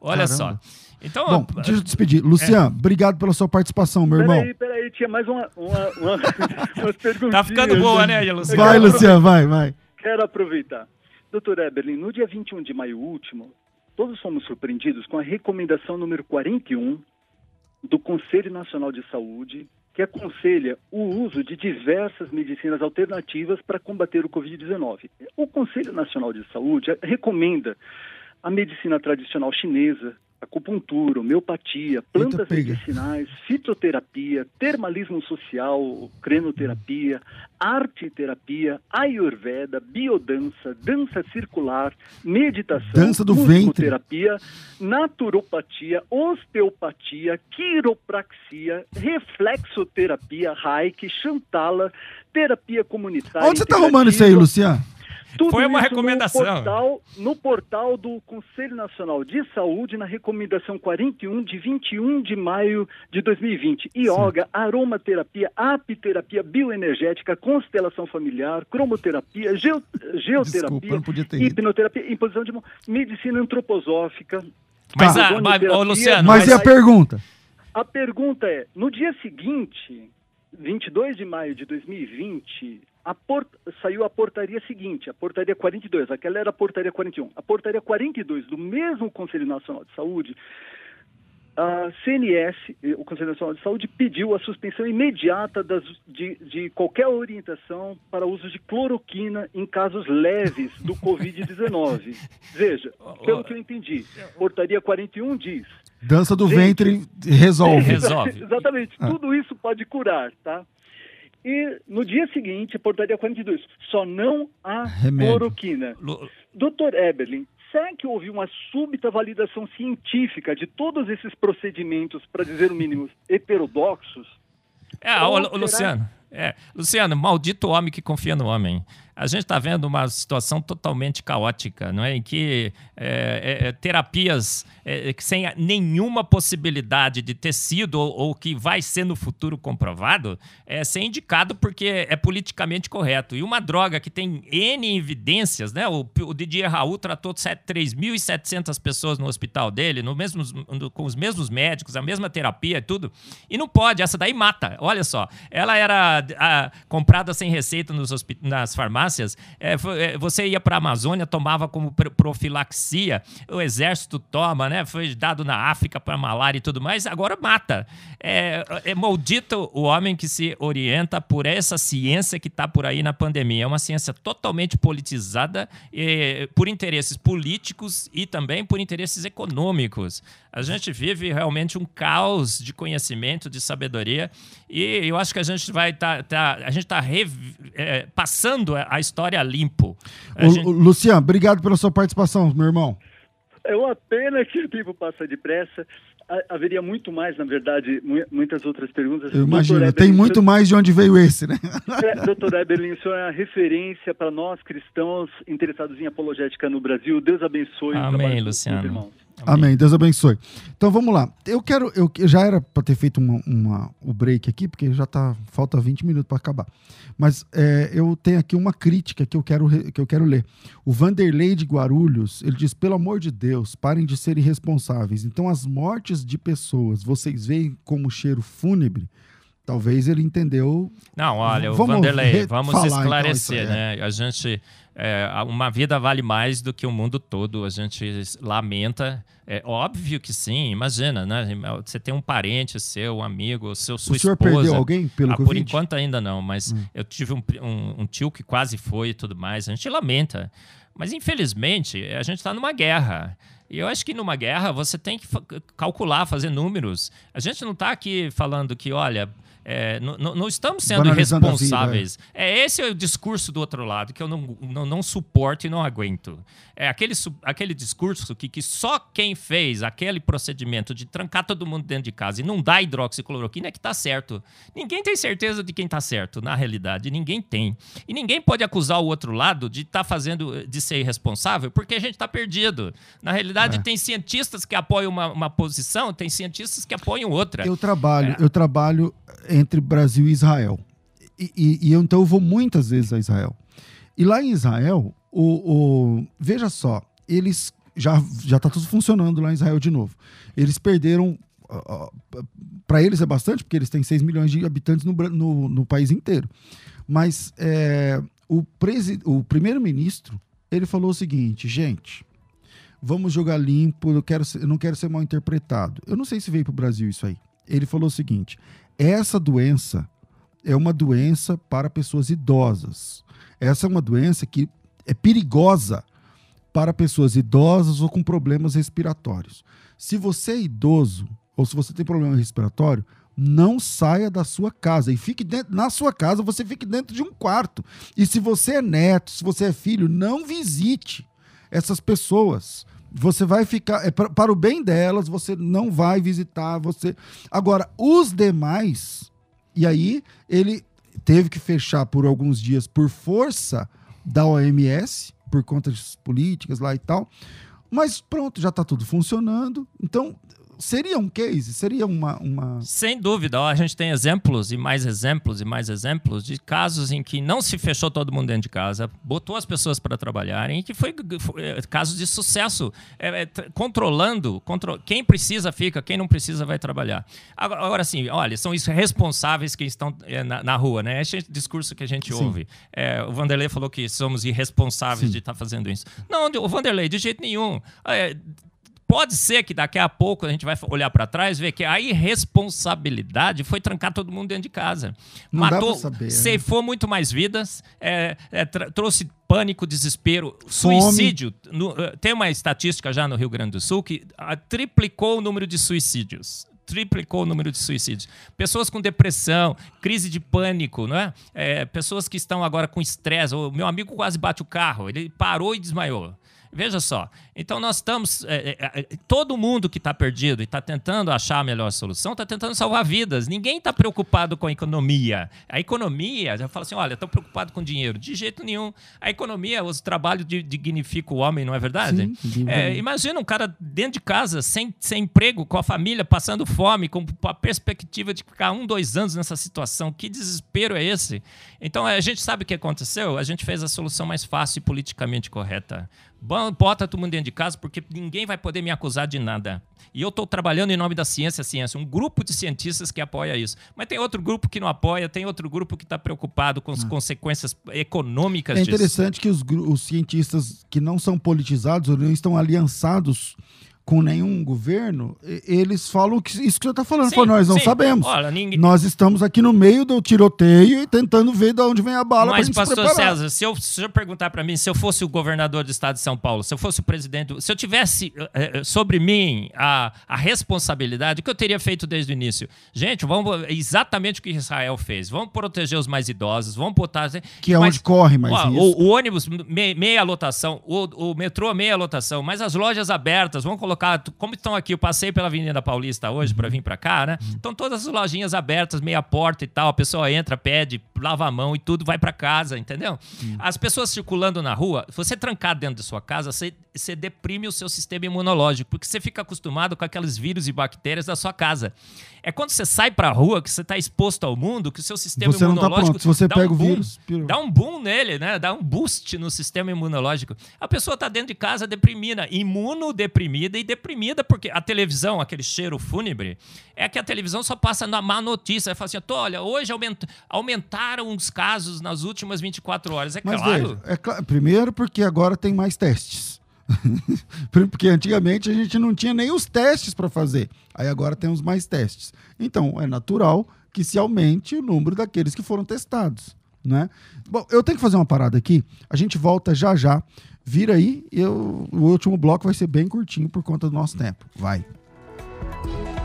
Olha Caramba. só. Então, Bom, deixa eu despedir. Luciano, é. obrigado pela sua participação, meu irmão. Peraí, peraí, tinha mais uma, uma, uma umas perguntas. Tá ficando boa, né, Luciano? Vai, Luciano, vai, vai. Quero aproveitar. Doutor Eberlin, no dia 21 de maio último, todos fomos surpreendidos com a recomendação número 41 do Conselho Nacional de Saúde, que aconselha o uso de diversas medicinas alternativas para combater o Covid-19. O Conselho Nacional de Saúde recomenda a medicina tradicional chinesa, acupuntura, homeopatia, plantas medicinais, fitoterapia, termalismo social, crenoterapia, arte-terapia, ayurveda, biodança, dança circular, meditação, Dança do ventre. musicoterapia, naturopatia, osteopatia, quiropraxia, reflexoterapia, reiki, chantala, terapia comunitária. Onde você tá arrumando isso aí, Luciano? Tudo Foi uma isso recomendação. No portal, no portal do Conselho Nacional de Saúde, na recomendação 41 de 21 de maio de 2020. Yoga, aromaterapia, apiterapia bioenergética, constelação familiar, cromoterapia, geo- Desculpa, geoterapia, ido. hipnoterapia, imposição de mão, medicina antroposófica. Mas, Tá. a, mas, ô, Luciano, Mas mas, e a pergunta? A pergunta é: no dia seguinte, 22 de maio de 2020, a por- saiu a portaria seguinte, a portaria 42, aquela era a portaria 41. A portaria 42 do mesmo Conselho Nacional de Saúde, a CNS, eh, o Conselho Nacional de Saúde, pediu a suspensão imediata das- de, de qualquer orientação para uso de cloroquina em casos leves do Covid-19. Veja, pelo que eu entendi, portaria 41 diz Dança do Gente. ventre resolve. Resolve. Exatamente. Ah. Tudo isso pode curar, tá? E no dia seguinte, a portaria 42, só não há Remédio. cloroquina. Doutor Eberlin, será que houve uma súbita validação científica de todos esses procedimentos, para dizer o mínimo, heterodoxos? É, ô, Luciano, é, Luciano, maldito homem que confia no homem. A gente está vendo uma situação totalmente caótica, não é? Em que é, é, é, terapias é, que sem a- nenhuma possibilidade de ter sido ou, ou que vai ser no futuro comprovado, é ser indicado porque é politicamente correto. E uma droga que tem N evidências, né? O, o Didier Raul tratou sete- 3.700 pessoas no hospital dele, no mesmo, no- com os mesmos médicos, a mesma terapia e tudo. E não pode, essa daí mata. Olha só, ela era ah, comprada sem receita nos nas farmácias. É, foi- é, você ia para a Amazônia, tomava como pr- profilaxia, o exército toma, né? Foi dado na África para malária e tudo mais, agora mata. É, é maldito o homem que se orienta por essa ciência que está por aí na pandemia. É uma ciência totalmente politizada eh, por interesses políticos e também por interesses econômicos. A gente vive realmente um caos de conhecimento, de sabedoria, e eu acho que a gente vai estar. a gente está passando a a história limpo. A Ô, gente- Luciano, obrigado pela sua participação, meu irmão. É uma pena que o tempo passa depressa. Ha- Haveria muito mais, na verdade, mu- muitas outras perguntas. Eu imagino. Eberlin, Tem muito mais de onde veio esse, né? É, Doutor Eberlin, o senhor é a referência para nós cristãos interessados em apologética no Brasil. Deus abençoe o Amém, Luciano. irmãos. Amém. Deus abençoe. Então vamos lá. Eu quero. Eu, eu já era para ter feito uma, uma- o break aqui, porque já tá. Falta 20 minutos para acabar. Mas é, eu tenho aqui uma crítica que eu, quero, que eu quero ler. O Vanderlei de Guarulhos, ele diz: pelo amor de Deus, parem de ser irresponsáveis. Então, as mortes de pessoas, vocês veem como cheiro fúnebre? Talvez ele entendeu. Não, olha, o Vamos Vanderlei, vamos então, esclarecer, aí, né? A gente. é, uma vida vale mais do que o mundo todo. A gente lamenta. É óbvio que sim, imagina, né? Você tem um parente seu, um amigo, seu, sua o senhor esposa. perdeu alguém pelo Ah, por Covid? enquanto ainda não, mas Hum. eu tive um, um- um tio que quase foi e tudo mais. A gente lamenta. Mas infelizmente, a gente está numa guerra. E eu acho que numa guerra você tem que calcular, fazer números. A gente não está aqui falando que, olha, é, não- estamos sendo a vida, irresponsáveis. É esse é o discurso do outro lado que eu não, não, não suporto e não aguento. É aquele, aquele discurso que, que só quem fez aquele procedimento de trancar todo mundo dentro de casa e não dar hidroxicloroquina é que está certo. Ninguém tem certeza de quem está certo, na realidade. Ninguém tem. E ninguém pode acusar o outro lado de estar fazendo, de ser irresponsável, porque a gente está perdido. Na realidade, É. tem cientistas que apoiam uma, uma posição, tem cientistas que apoiam outra. Eu trabalho, É. eu trabalho entre Brasil e Israel. E, e- e eu, então eu vou muitas vezes a Israel. E lá em Israel, o, o- veja só, eles já já tá tudo funcionando lá em Israel de novo. Eles perderam para eles é bastante, porque eles têm 6 milhões de habitantes no, no, no país inteiro. Mas é, o, o primeiro-ministro ele falou o seguinte, gente, vamos jogar limpo, eu, quero ser- eu não quero ser mal interpretado. Eu não sei se veio para o Brasil isso aí. Ele falou o seguinte: essa doença é uma doença para pessoas idosas. Essa é uma doença que é perigosa para pessoas idosas ou com problemas respiratórios. Se você é idoso ou se você tem problema respiratório, não saia da sua casa e fique dentro, na sua casa, você fique dentro de um quarto. E se você é neto, se você é filho, não visite essas pessoas. Você vai ficar é pra- para o bem delas, você não vai visitar, você Agora, os demais, e aí ele teve que fechar por alguns dias por força da OMS, por conta das políticas lá e tal. Mas pronto, já está tudo funcionando. Então, seria um case, seria uma. uma... Sem dúvida, a gente tem exemplos e mais exemplos e mais exemplos de casos em que não se fechou todo mundo dentro de casa, botou as pessoas para trabalharem e que foi, foi é, casos de sucesso, é, é, controlando, contro quem precisa fica, quem não precisa vai trabalhar. Agora, agora sim, olha, são os responsáveis que estão é, na, na rua, né? Esse é o discurso que a gente Sim. ouve. É, o Vanderlei falou que somos irresponsáveis Sim. de estar fazendo isso. Não, o Vanderlei, de jeito nenhum. Pode ser que daqui a pouco a gente vai olhar para trás e ver que a irresponsabilidade foi trancar todo mundo dentro de casa. Não Matou, né? ceifou muito mais vidas, é, é, trouxe pânico, desespero, Fome. suicídio. No- eh, tem uma estatística já no Rio Grande do Sul que ah, triplicou o número de suicídios. Triplicou o número de suicídios. Pessoas com depressão, crise de pânico, não é? É, pessoas que estão agora com estresse. O meu amigo quase bate o carro, ele parou e desmaiou. Veja só. Então nós estamos. é, é, é, todo mundo que está perdido e está tentando achar a melhor solução está tentando salvar vidas. Ninguém está preocupado com a economia. A economia, já fala assim: olha, estou preocupado com dinheiro. De jeito nenhum. A economia, o trabalho di- dignifica o homem, não é verdade? Sim. É, imagina um cara dentro de casa, sem, sem emprego, com a família, passando fome, com a perspectiva de ficar um, dois anos nessa situação. Que desespero é esse? Então a gente sabe o que aconteceu? A gente fez a solução mais fácil e politicamente correta. Bota todo mundo dentro de casa, porque ninguém vai poder me acusar de nada. E eu estou trabalhando em nome da ciência, ciência, um grupo de cientistas que apoia isso. Mas tem outro grupo que não apoia, tem outro grupo que está preocupado com as consequências econômicas É disso. interessante que os, os cientistas que não são politizados ou não estão aliançados com nenhum governo, eles falam que isso que você está falando. Sim, Falam, nós não sim. sabemos. Olha, ninguém- Nós estamos aqui no meio do tiroteio e tentando ver de onde vem a bala Mas, pastor. César, se eu, se eu perguntar para mim, se eu fosse o governador do estado de São Paulo, se eu fosse o presidente, se eu tivesse eh, eh, sobre mim a, a responsabilidade, o que eu teria feito desde o início? Gente, vamos exatamente o que Israel fez. Vamos proteger os mais idosos, vamos botar. Que é onde corre mais ó, o, o ônibus, me- meia lotação, o, o metrô, meia lotação, mas as lojas abertas, vamos colocar, como estão aqui, eu passei pela Avenida Paulista hoje para vir para cá, né? Então todas as lojinhas abertas, meia porta e tal, a pessoa entra, pede, lava a mão e tudo, vai para casa, entendeu? As pessoas circulando na rua, você trancar dentro de sua casa, você, você deprime o seu sistema imunológico, porque você fica acostumado com aqueles vírus e bactérias da sua casa. É quando você sai para a rua, que você está exposto ao mundo, que o seu sistema Você tá imunológico pronto. Se você dá pega um o boom, vírus, pirou. dá um boom nele, né? Dá um boost no sistema imunológico. A pessoa tá dentro de casa deprimida, imunodeprimida e deprimida porque a televisão, aquele cheiro fúnebre, é que a televisão só passa na má notícia. Ela fala assim, "Tô, olha, hoje aument- aumentaram os casos nas últimas 24 horas. É Mas claro. veja, é cla- primeiro porque agora tem mais testes. porque antigamente a gente não tinha nem os testes para fazer. Aí agora temos mais testes. Então é natural que se aumente o número daqueles que foram testados, né? Bom, eu tenho que fazer uma parada aqui. A gente volta já já. Vira aí, eu, o último bloco vai ser bem curtinho por conta do nosso tempo. Vai.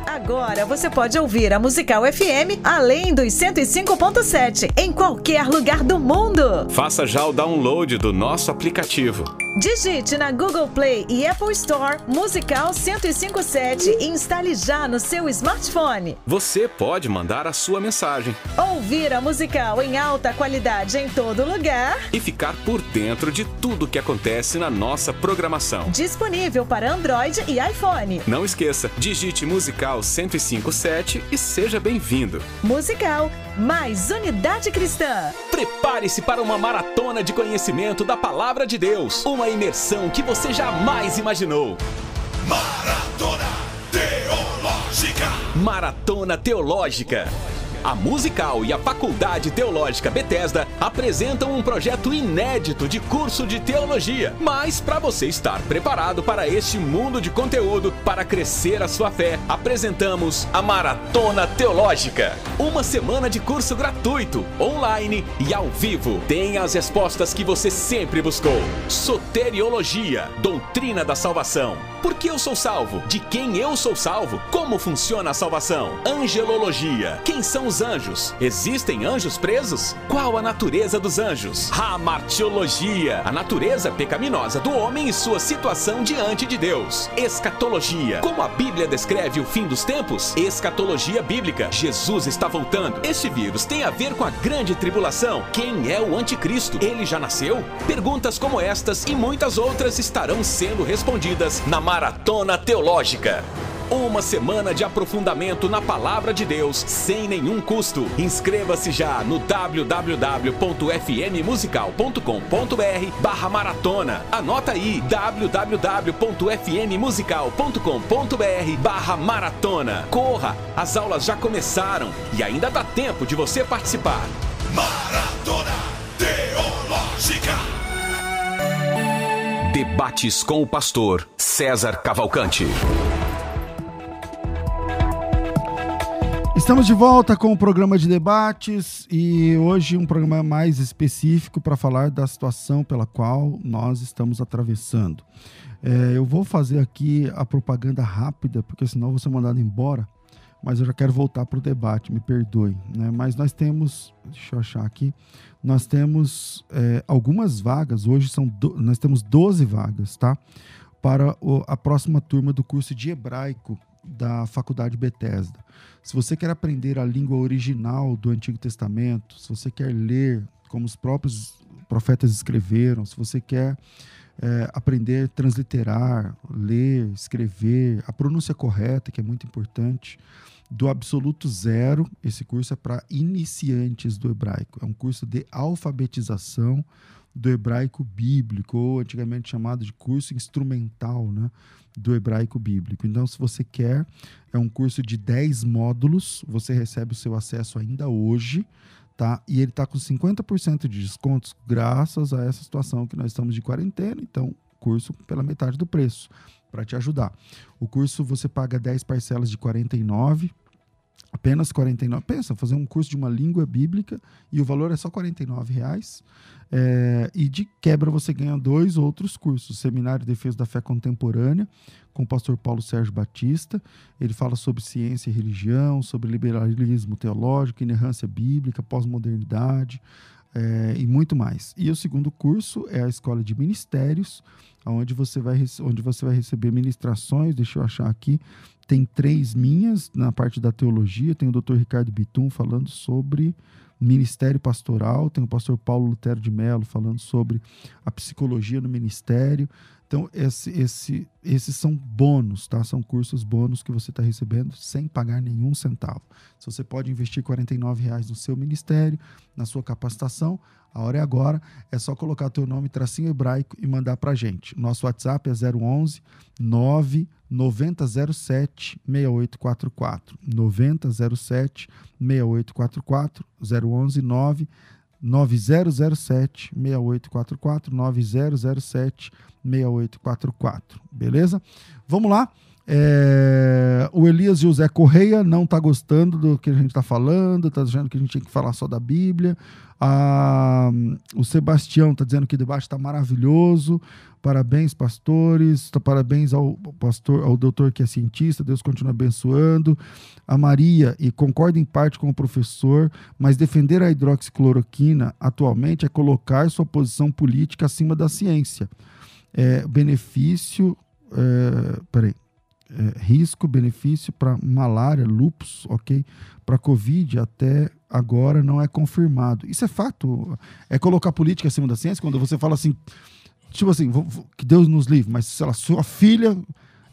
Agora você pode ouvir a Musical FM além dos 105.7 em qualquer lugar do mundo. Faça já o download do nosso aplicativo. Digite na Google Play e Apple Store Musical 1057 e instale já no seu smartphone. Você pode mandar a sua mensagem Ouvir a musical em alta qualidade em todo lugar. e ficar por dentro de tudo que acontece na nossa programação. Disponível para Android e iPhone. Não esqueça, digite Musical 1057 e seja bem-vindo. Musical mais unidade cristã. Prepare-se para uma maratona de conhecimento da Palavra de Deus. Uma imersão que você jamais imaginou. Maratona Teológica. Maratona Teológica. A Musical e a Faculdade Teológica Bethesda apresentam um projeto inédito de curso de teologia. Mas para você estar preparado para este mundo de conteúdo, para crescer a sua fé, apresentamos a Maratona Teológica. Uma semana de curso gratuito, online e ao vivo. Tenha as respostas que você sempre buscou. Soteriologia, doutrina da salvação. Por que eu sou salvo? De quem eu sou salvo? Como funciona a salvação? Angelologia. Quem são os anjos? Existem anjos presos? Qual a natureza dos anjos? Hamartiologia. A natureza pecaminosa do homem e sua situação diante de Deus. Escatologia. Como a Bíblia descreve o fim dos tempos? Escatologia bíblica. Jesus está voltando. Este vírus tem a ver com a grande tribulação? Quem é o anticristo? Ele já nasceu? Perguntas como estas e muitas outras estarão sendo respondidas na Maratona Teológica. Uma semana de aprofundamento na palavra de Deus sem nenhum custo. Inscreva-se já no www.fmmusical.com.br barra maratona. Anota aí www.fmmusical.com.br barra maratona. Corra, as aulas já começaram e ainda dá tempo de você participar. Maratona Teológica. Debates com o pastor César Cavalcante. Estamos de volta com o programa de debates e hoje um programa mais específico para falar da situação pela qual nós estamos atravessando. É, eu vou fazer aqui a propaganda rápida, porque senão eu vou ser mandado embora, mas eu já quero voltar para o debate, me perdoe. Né? Mas nós temos, deixa eu achar aqui, nós temos é, algumas vagas, hoje são do, nós temos 12 vagas, tá? Para o, a próxima turma do curso de hebraico da Faculdade Bethesda. Se você quer aprender a língua original do Antigo Testamento, se você quer ler como os próprios profetas escreveram, se você quer é, aprender a transliterar, ler, escrever, a pronúncia correta, que é muito importante, do absoluto zero, esse curso é para iniciantes do hebraico. É um curso de alfabetização do hebraico bíblico, ou antigamente chamado de curso instrumental, né? do hebraico bíblico. Então, se você quer, é um curso de 10 módulos, você recebe o seu acesso ainda hoje, tá? E ele está com 50% de descontos graças a essa situação que nós estamos de quarentena, então, curso pela metade do preço, para te ajudar. O curso você paga 10 parcelas de 49 apenas 49. Pensa, fazer um curso de uma língua bíblica e o valor é só 49 reais. É, e de quebra você ganha dois outros cursos: Seminário de Defesa da Fé Contemporânea, com o pastor Paulo Sérgio Batista. Ele fala sobre ciência e religião, sobre liberalismo teológico, inerrância bíblica, pós-modernidade. É, e muito mais. E o segundo curso é a Escola de Ministérios, onde você vai, onde você vai receber ministrações, deixa eu achar aqui, tem três minhas na parte da teologia, tem o Dr. Ricardo Bitum falando sobre ministério pastoral, tem o pastor Paulo Lutero de Mello falando sobre a psicologia no ministério. Então, esse, esse, esses são bônus, tá? São cursos bônus que você está recebendo sem pagar nenhum centavo. Se você pode investir R$ reais no seu ministério, na sua capacitação, a hora é agora. É só colocar teu nome, tracinho hebraico e mandar para gente. Nosso WhatsApp é 011 9 9007 6844. 9007 6844 011 9 9007 6844 9007 6844. Beleza? Vamos lá. É, o Elias José Correia não está gostando do que a gente está falando, está achando que a gente tinha que falar só da Bíblia. O Sebastião está dizendo que o debate está maravilhoso. Parabéns, pastores. Parabéns ao pastor, ao doutor que é cientista. Deus continue abençoando. A Maria, e concorda em parte com o professor, mas defender a hidroxicloroquina atualmente é colocar sua posição política acima da ciência. É, benefício. É, peraí é, risco, benefício para malária, lupus, ok? Para Covid até agora não é confirmado. Isso é fato. É colocar política acima da ciência quando você fala assim, tipo assim, que Deus nos livre, mas sei lá, sua filha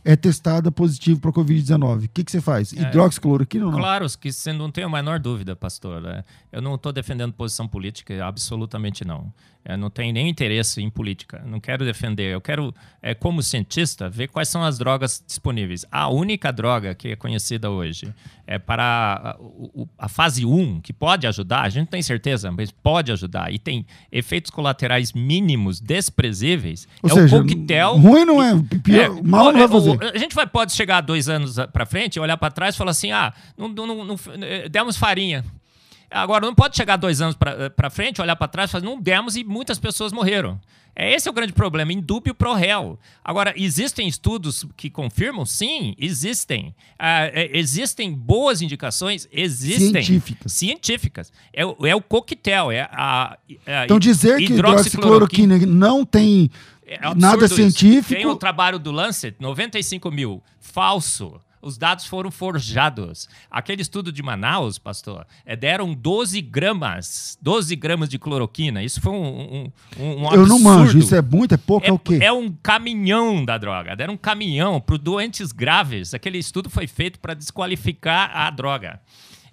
é testada positivo para Covid-19. O que, que você faz? É, Hidroxicloroquina ou não? Claro, que você não tem a menor dúvida, pastor. Né? Eu não estou defendendo posição política, absolutamente não. Eu não tenho nenhum interesse em política. Não quero defender. Eu quero, é, como cientista, ver quais são as drogas disponíveis. A única droga que é conhecida hoje é para a, a fase 1, que pode ajudar, a gente não tem certeza, mas pode ajudar. E tem efeitos colaterais mínimos desprezíveis. Ou é seja, o coquetel. ruim não é, pior- mal não vai fazer. A gente vai, pode chegar dois anos para frente, olhar para trás e falar assim: ah, não, não- não- eh, demos farinha. Agora, não pode chegar dois anos para frente, olhar para trás e falar, não demos e muitas pessoas morreram. É esse é o grande problema, indúbio pro réu. Agora, existem estudos que confirmam? Sim, existem. Ah, é, existem boas indicações? Existem. Científicas. Científicas. É, o- é o coquetel, é a, a Então dizer que hidroxicloroquina não tem é nada isso. científico. Tem o trabalho do Lancet, 95 mil. Falso. Os dados foram forjados. Aquele estudo de Manaus, pastor, é, deram 12 gramas. 12 gramas de cloroquina. Isso foi um, um, um um Eu não manjo, absurdo. isso é muito, é pouco, é, o quê? É um caminhão da droga. Deram um caminhão para doentes graves. Aquele estudo foi feito para desqualificar a droga.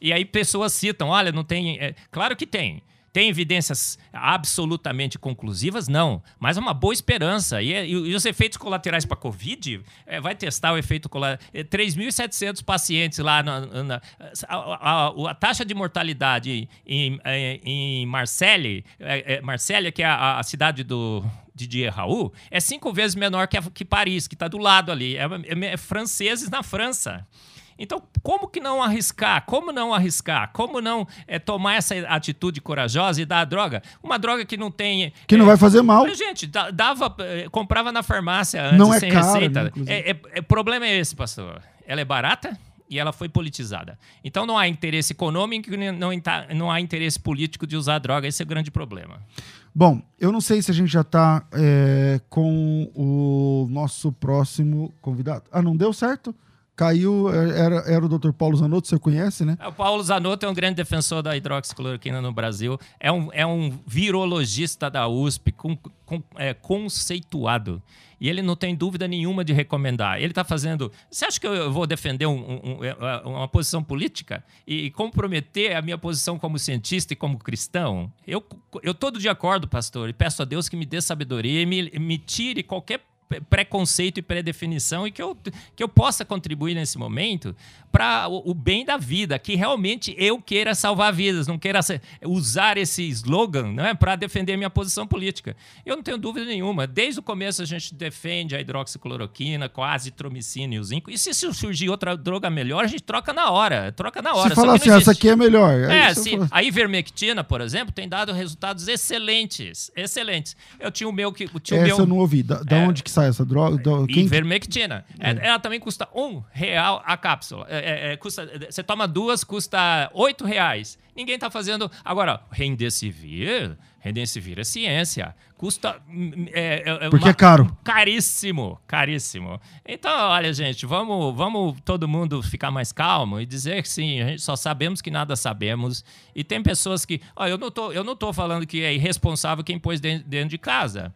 E aí pessoas citam: olha, não tem. é, claro que tem. Tem evidências absolutamente conclusivas? Não. Mas é uma boa esperança. E, e- e os efeitos colaterais para a Covid? é, vai testar o efeito colateral. 3.700 pacientes lá. Na, na- a, a- a taxa de mortalidade em, em, em Marseille, é, é, Marsella, que é a, a cidade do. Didier Raul, é cinco vezes menor que, a- que Paris, que está do lado ali. É, é- é franceses na França. Então, como que não arriscar? Como não arriscar? Como não é, tomar essa atitude corajosa e dar a droga? Uma droga que não tem. Que não é, vai fazer mal. Gente, da- dava, eh, comprava na farmácia antes, Não é sem caro, receita. né, inclusive. É, é- é- o problema é esse, pastor. Ela é barata e ela foi politizada. Então não há interesse econômico e não, enta- não há interesse político de usar a droga. Esse é o grande problema. Bom, eu não sei se a gente já tá é, com o nosso próximo convidado. Ah, não deu certo? Caiu, é, era, era o Dr. Paulo Zanotto, você conhece, né? O Paulo Zanotto é um grande defensor da hidroxicloroquina no Brasil. É um, é um virologista da USP, com, com- é, conceituado. E ele não tem dúvida nenhuma de recomendar. Ele está fazendo. Você acha que eu vou defender um- um- um- é, uma posição política e comprometer a minha posição como cientista e como cristão? Eu, eu todo dia acordo, pastor, e peço a Deus que me dê sabedoria e me, me tire qualquer preconceito e pré-definição e que eu, que eu possa contribuir nesse momento para o, o bem da vida, que realmente eu queira salvar vidas, não queira se- usar esse slogan né, para defender minha posição política. Eu não tenho dúvida nenhuma. Desde o começo a gente defende a hidroxicloroquina, com a azitromicina e o zinco. E se surgir outra droga melhor, a gente troca na hora. Troca na hora. Se falar assim, não essa aqui é melhor. Aí É, sim. fala- A ivermectina, por exemplo, tem dado resultados excelentes. Excelentes. Eu tinha o meu que. Tio Essa meu, eu não ouvi. Da, É. onde que sai essa droga? Quem- Ivermectina. É, Ela também custa um real a cápsula. É, é, é, custa, você toma duas, custa oito reais. Ninguém tá fazendo. Agora, Remdesivir, Remdesivir é ciência. Custa. É, é- é Porque uma- é caro. Caríssimo, caríssimo. Então, olha, gente, vamos, vamos todo mundo ficar mais calmo e dizer que sim, a gente só sabemos que nada sabemos. E tem pessoas que. Ó, eu, não tô, eu não tô falando que é irresponsável quem pôs dentro, dentro de casa.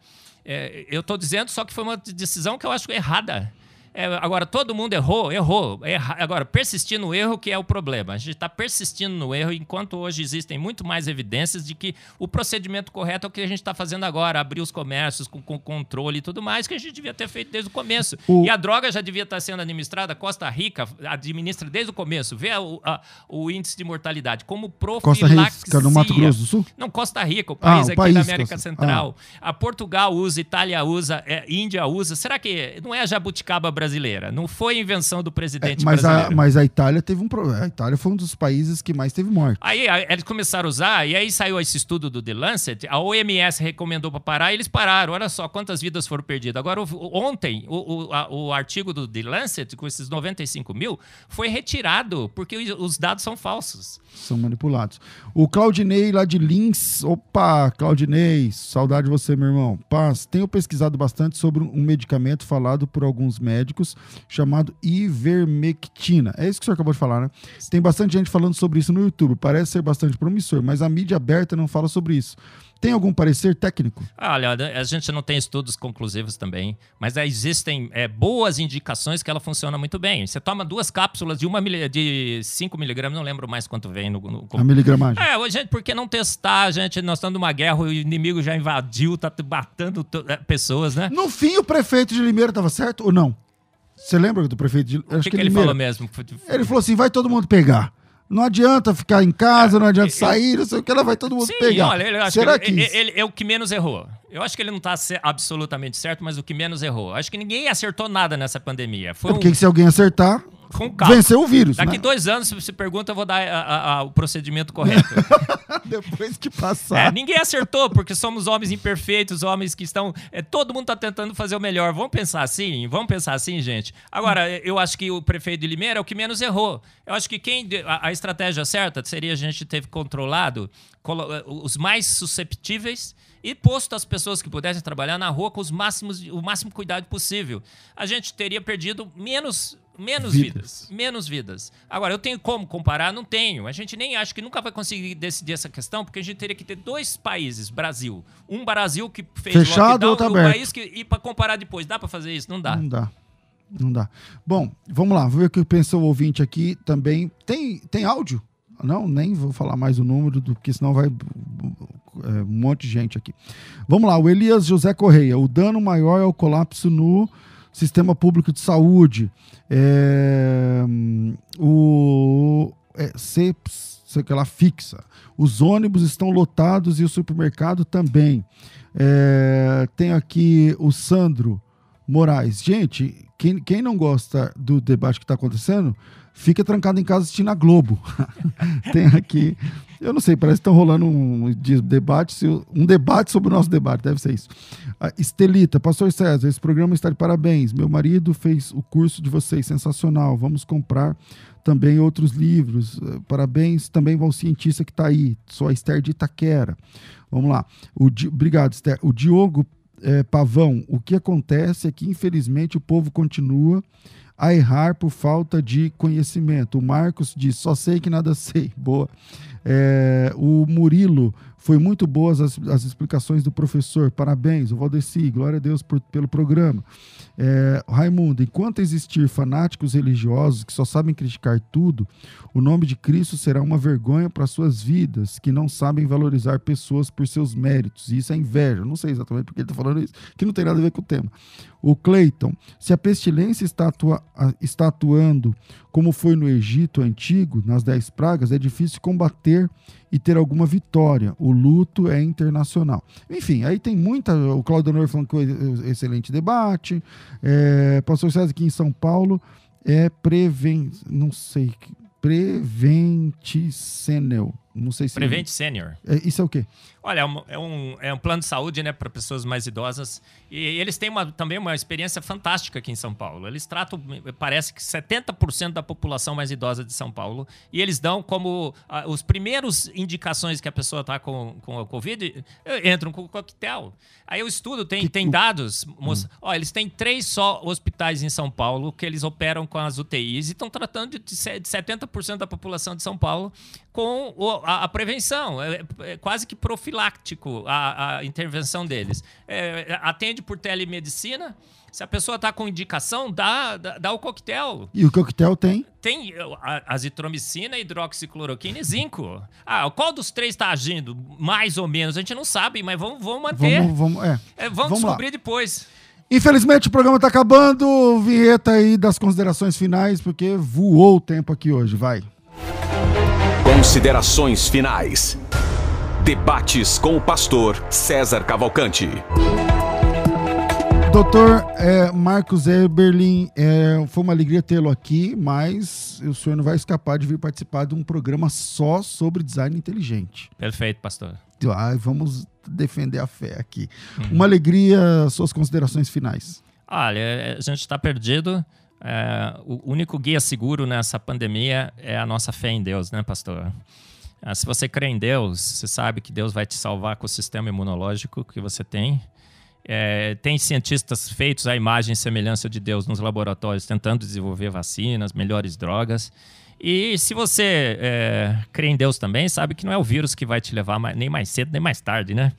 É, eu tô dizendo só que foi uma decisão que eu acho errada. É, agora, todo mundo errou, errou. Erra- agora, persistir no erro que é o problema. A gente está persistindo no erro, enquanto hoje existem muito mais evidências de que o procedimento correto é o que a gente está fazendo agora, abrir os comércios com, com controle e tudo mais, que a gente devia ter feito desde o começo. O- E a droga já devia estar sendo administrada, Costa Rica administra desde o começo. Vê o, a- o índice de mortalidade como Costa profilaxia. Rica, no Mato Grosso do Sul? Não, Costa Rica, o Ah, país o aqui país, da América Costa- Central. A Portugal usa, Itália usa, é, Índia usa. Será que não é a jabuticaba brasileira? Não foi invenção do É, presidente mas, a, brasileiro? mas a Itália teve um problema. A Itália foi um dos países que mais teve morte. Aí a- eles começaram a usar, e aí saiu esse estudo do The Lancet, a OMS recomendou para parar e eles pararam. Olha só quantas vidas foram perdidas. Agora, o- ontem, o, o- a- o artigo do The Lancet, com esses 95 mil, foi retirado, porque os- os dados são falsos. São manipulados. O Claudinei lá de Lins. Opa, Claudinei, saudade de você, meu irmão. Paz, tenho pesquisado bastante sobre um medicamento falado por alguns médicos médicos chamado ivermectina. É isso que o senhor acabou de falar, né? Tem bastante gente falando sobre isso no YouTube. Parece ser bastante promissor, mas a mídia aberta não fala sobre isso. Tem algum parecer técnico? Ah, Olha, a gente não tem estudos conclusivos também, mas existem é, boas indicações que ela funciona muito bem. Você toma duas cápsulas de uma de 5 miligramas, não lembro mais quanto vem no. no A miligramagem. é, gente, por que não testar? Gente, nós estamos numa guerra, o inimigo já invadiu, tá matando to- é, pessoas, né? No fim, o prefeito de Limeira estava certo ou não? Você lembra do prefeito de O que, que ele falou mesmo? Ele falou assim: vai todo mundo pegar. Não adianta ficar em casa, não adianta sair, não sei o que, ela vai todo mundo Sim, pegar. olha, acho Será que que. ele, ele- é o que menos errou. Eu acho que ele não está absolutamente certo, mas o que menos errou. Acho que ninguém acertou nada nessa pandemia. Foi É um, porque se alguém acertar, um venceu o vírus. Daqui né? dois anos, se você pergunta, eu vou dar a- a- a- o procedimento correto. Depois que É, passar. ninguém acertou, porque somos homens imperfeitos, homens que estão. é, todo mundo está tentando fazer o melhor. Vamos pensar assim? Vamos pensar assim, gente. Agora, eu acho que o prefeito de Limeira é o que menos errou. Eu acho que quem. A, estratégia certa seria a gente ter controlado eh, os mais susceptíveis e posto as pessoas que pudessem trabalhar na rua com os máximos, o máximo cuidado possível. A gente teria perdido menos. Menos Vidas. vidas. Menos vidas. Agora, eu tenho como comparar? Não tenho. A gente nem acha que nunca vai conseguir decidir essa questão, porque a gente teria que ter dois países, Brasil. Um Brasil que fez Fechado, lockdown outro e um aberto. país que e para comparar depois. Dá para fazer isso? Não dá. Não dá. Não dá. Bom, vamos lá. Vamos ver o que pensou o ouvinte aqui também. Tem, tem áudio? Não, nem vou falar mais o número, do- porque senão vai um monte de gente aqui. Vamos lá, o Elias José Correia. O dano maior é o colapso no sistema público de saúde. É, o é, CEPS, sei que lá, fixa. Os ônibus estão lotados e o supermercado também. É, tem aqui o Sandro Moraes. Gente, quem, quem não gosta do debate que está acontecendo, fica trancado em casa assistindo a Globo. tem aqui. Eu não sei, parece que estão rolando um de- debate, um debate sobre o nosso debate, deve ser isso. Estelita, Pastor César, esse programa está de parabéns. Meu marido fez o curso de vocês, sensacional. Vamos comprar também outros livros. Eh, Parabéns também ao cientista que está aí. Sou a Esther de Itaquera. Vamos lá. O Di- Obrigado, Esther. O Diogo eh, Pavão, o que acontece é que, infelizmente, o povo continua a errar por falta de conhecimento. O Marcos diz: só sei que nada sei. Boa. É, o Murilo, foi muito boas as, as explicações do professor. Parabéns, o Valdeci, glória a Deus por- pelo programa. É, Raimundo, enquanto existir fanáticos religiosos que só sabem criticar tudo, o nome de Cristo será uma vergonha para suas vidas, que não sabem valorizar pessoas por seus méritos. Isso é inveja. Não sei exatamente porque ele está falando isso, que não tem nada a ver com o tema. O Cleiton, se a pestilência está, atua- está atuando como foi no Egito antigo, nas dez pragas, é difícil combater e ter alguma vitória. O luto é internacional. Enfim, aí tem muita. O Claudio Honor falando que foi excelente debate. É, Pastor César aqui em São Paulo é preven. Não sei. Preventicenel. Não sei se. Prevent Senior. É, isso é o quê? Olha, é um, é um, é um plano de saúde né, para pessoas mais idosas. E eles têm uma, também uma experiência fantástica aqui em São Paulo. Eles tratam, parece que 70% da população mais idosa de São Paulo. E eles dão como ah, os primeiros indicações que a pessoa está com, com a Covid, eh, entram com o coquetel. Aí o estudo tem, tem dados. Moça, ó, eles têm três só hospitais em São Paulo que eles operam com as UTIs e estão tratando de, de 70% da população de São Paulo com a, a prevenção. É, é quase que profiláctico a, a intervenção deles. É, atende por telemedicina. Se a pessoa está com indicação, dá, dá, dá o coquetel. E o coquetel tem. Tem azitromicina, hidroxicloroquina e zinco. Ah, qual dos três está agindo? Mais ou menos. A gente não sabe, mas vamos, vamos manter. Vamos, vamos, é. É, vamos, vamos lá. descobrir depois. Infelizmente o programa está acabando. Vinheta aí das considerações finais, porque voou o tempo aqui hoje. Vai. Considerações finais. Debates com o pastor César Cavalcante. Doutor é, Marcos Eberlin, é, foi uma alegria tê-lo aqui, mas o senhor não vai escapar de vir participar de um programa só sobre design inteligente. Perfeito, pastor. Ah, vamos defender a fé aqui. Uma alegria, suas considerações finais. Olha, a gente está perdido. É, o único guia seguro nessa pandemia é a nossa fé em Deus, né, pastor? Ah, se você crê em Deus, você sabe que Deus vai te salvar com o sistema imunológico que você tem. É, tem cientistas feitos à imagem e semelhança de Deus nos laboratórios tentando desenvolver vacinas, melhores drogas. E se você é, crê em Deus também, sabe que não é o vírus que vai te levar mais, nem mais cedo nem mais tarde, né?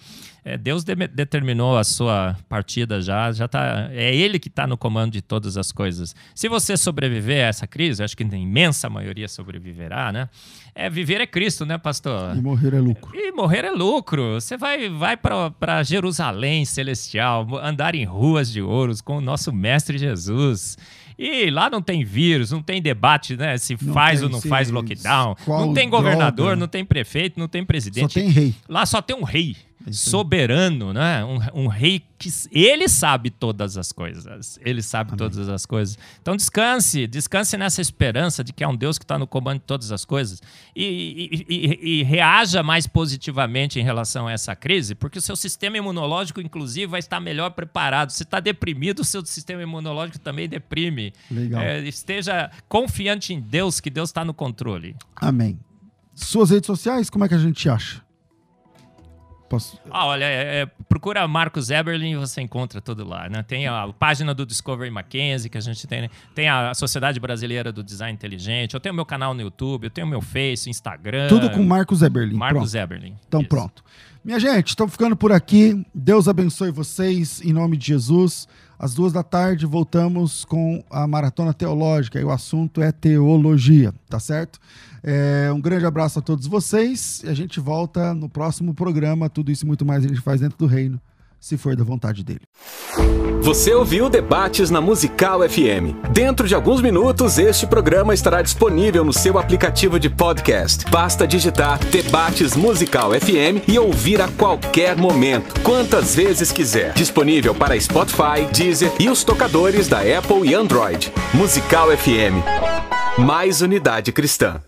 É, Deus de determinou a sua partida já, já tá, é Ele que está no comando de todas as coisas. Se você sobreviver a essa crise, acho que a imensa maioria sobreviverá, né? É, viver é Cristo, né, pastor? E morrer é lucro. E morrer é lucro. Você vai, vai para Jerusalém celestial, andar em ruas de ouros com o nosso Mestre Jesus. E lá não tem vírus, não tem debate, né? Se Não faz ou não faz lockdown. qual Não tem governador, droga. não tem prefeito, não tem Só presidente. tem rei. Lá só tem um rei. Soberano, né? Um, um rei que ele sabe todas as coisas. Ele sabe todas as coisas. Então descanse, descanse nessa esperança de que é um Deus que está no comando de todas as coisas e, e- e- e reaja mais positivamente em relação a essa crise, porque o seu sistema imunológico, inclusive, vai estar melhor preparado. Se está deprimido, o seu sistema imunológico também deprime. Legal. É, esteja confiante em Deus, que Deus está no controle. Amém. Suas redes sociais, como é que a gente acha? Posso... Ah, olha, é, é, procura Marcos Eberlin e você encontra tudo lá, né? Tem a página do Discovery Mackenzie que a gente tem, né? tem a Sociedade Brasileira do Design Inteligente, eu tenho meu canal no YouTube, eu tenho meu Face, Instagram. Tudo com Marcos Eberlin. Marcos Pronto. Eberlin. Então Isso. pronto. Minha gente, estamos ficando por aqui. Deus abençoe vocês, em nome de Jesus. Às duas da tarde voltamos com a Maratona Teológica e o assunto é teologia, tá certo? É, um grande abraço a todos vocês e a gente volta no próximo programa. Tudo isso e muito mais a gente faz dentro do reino, se for da vontade dele. Você ouviu Debates na Musical FM. Dentro de alguns minutos, este programa estará disponível no seu aplicativo de podcast. Basta digitar Debates Musical FM e ouvir a qualquer momento, quantas vezes quiser. Disponível para Spotify, Deezer e os tocadores da Apple e Android. Musical FM. Mais unidade cristã.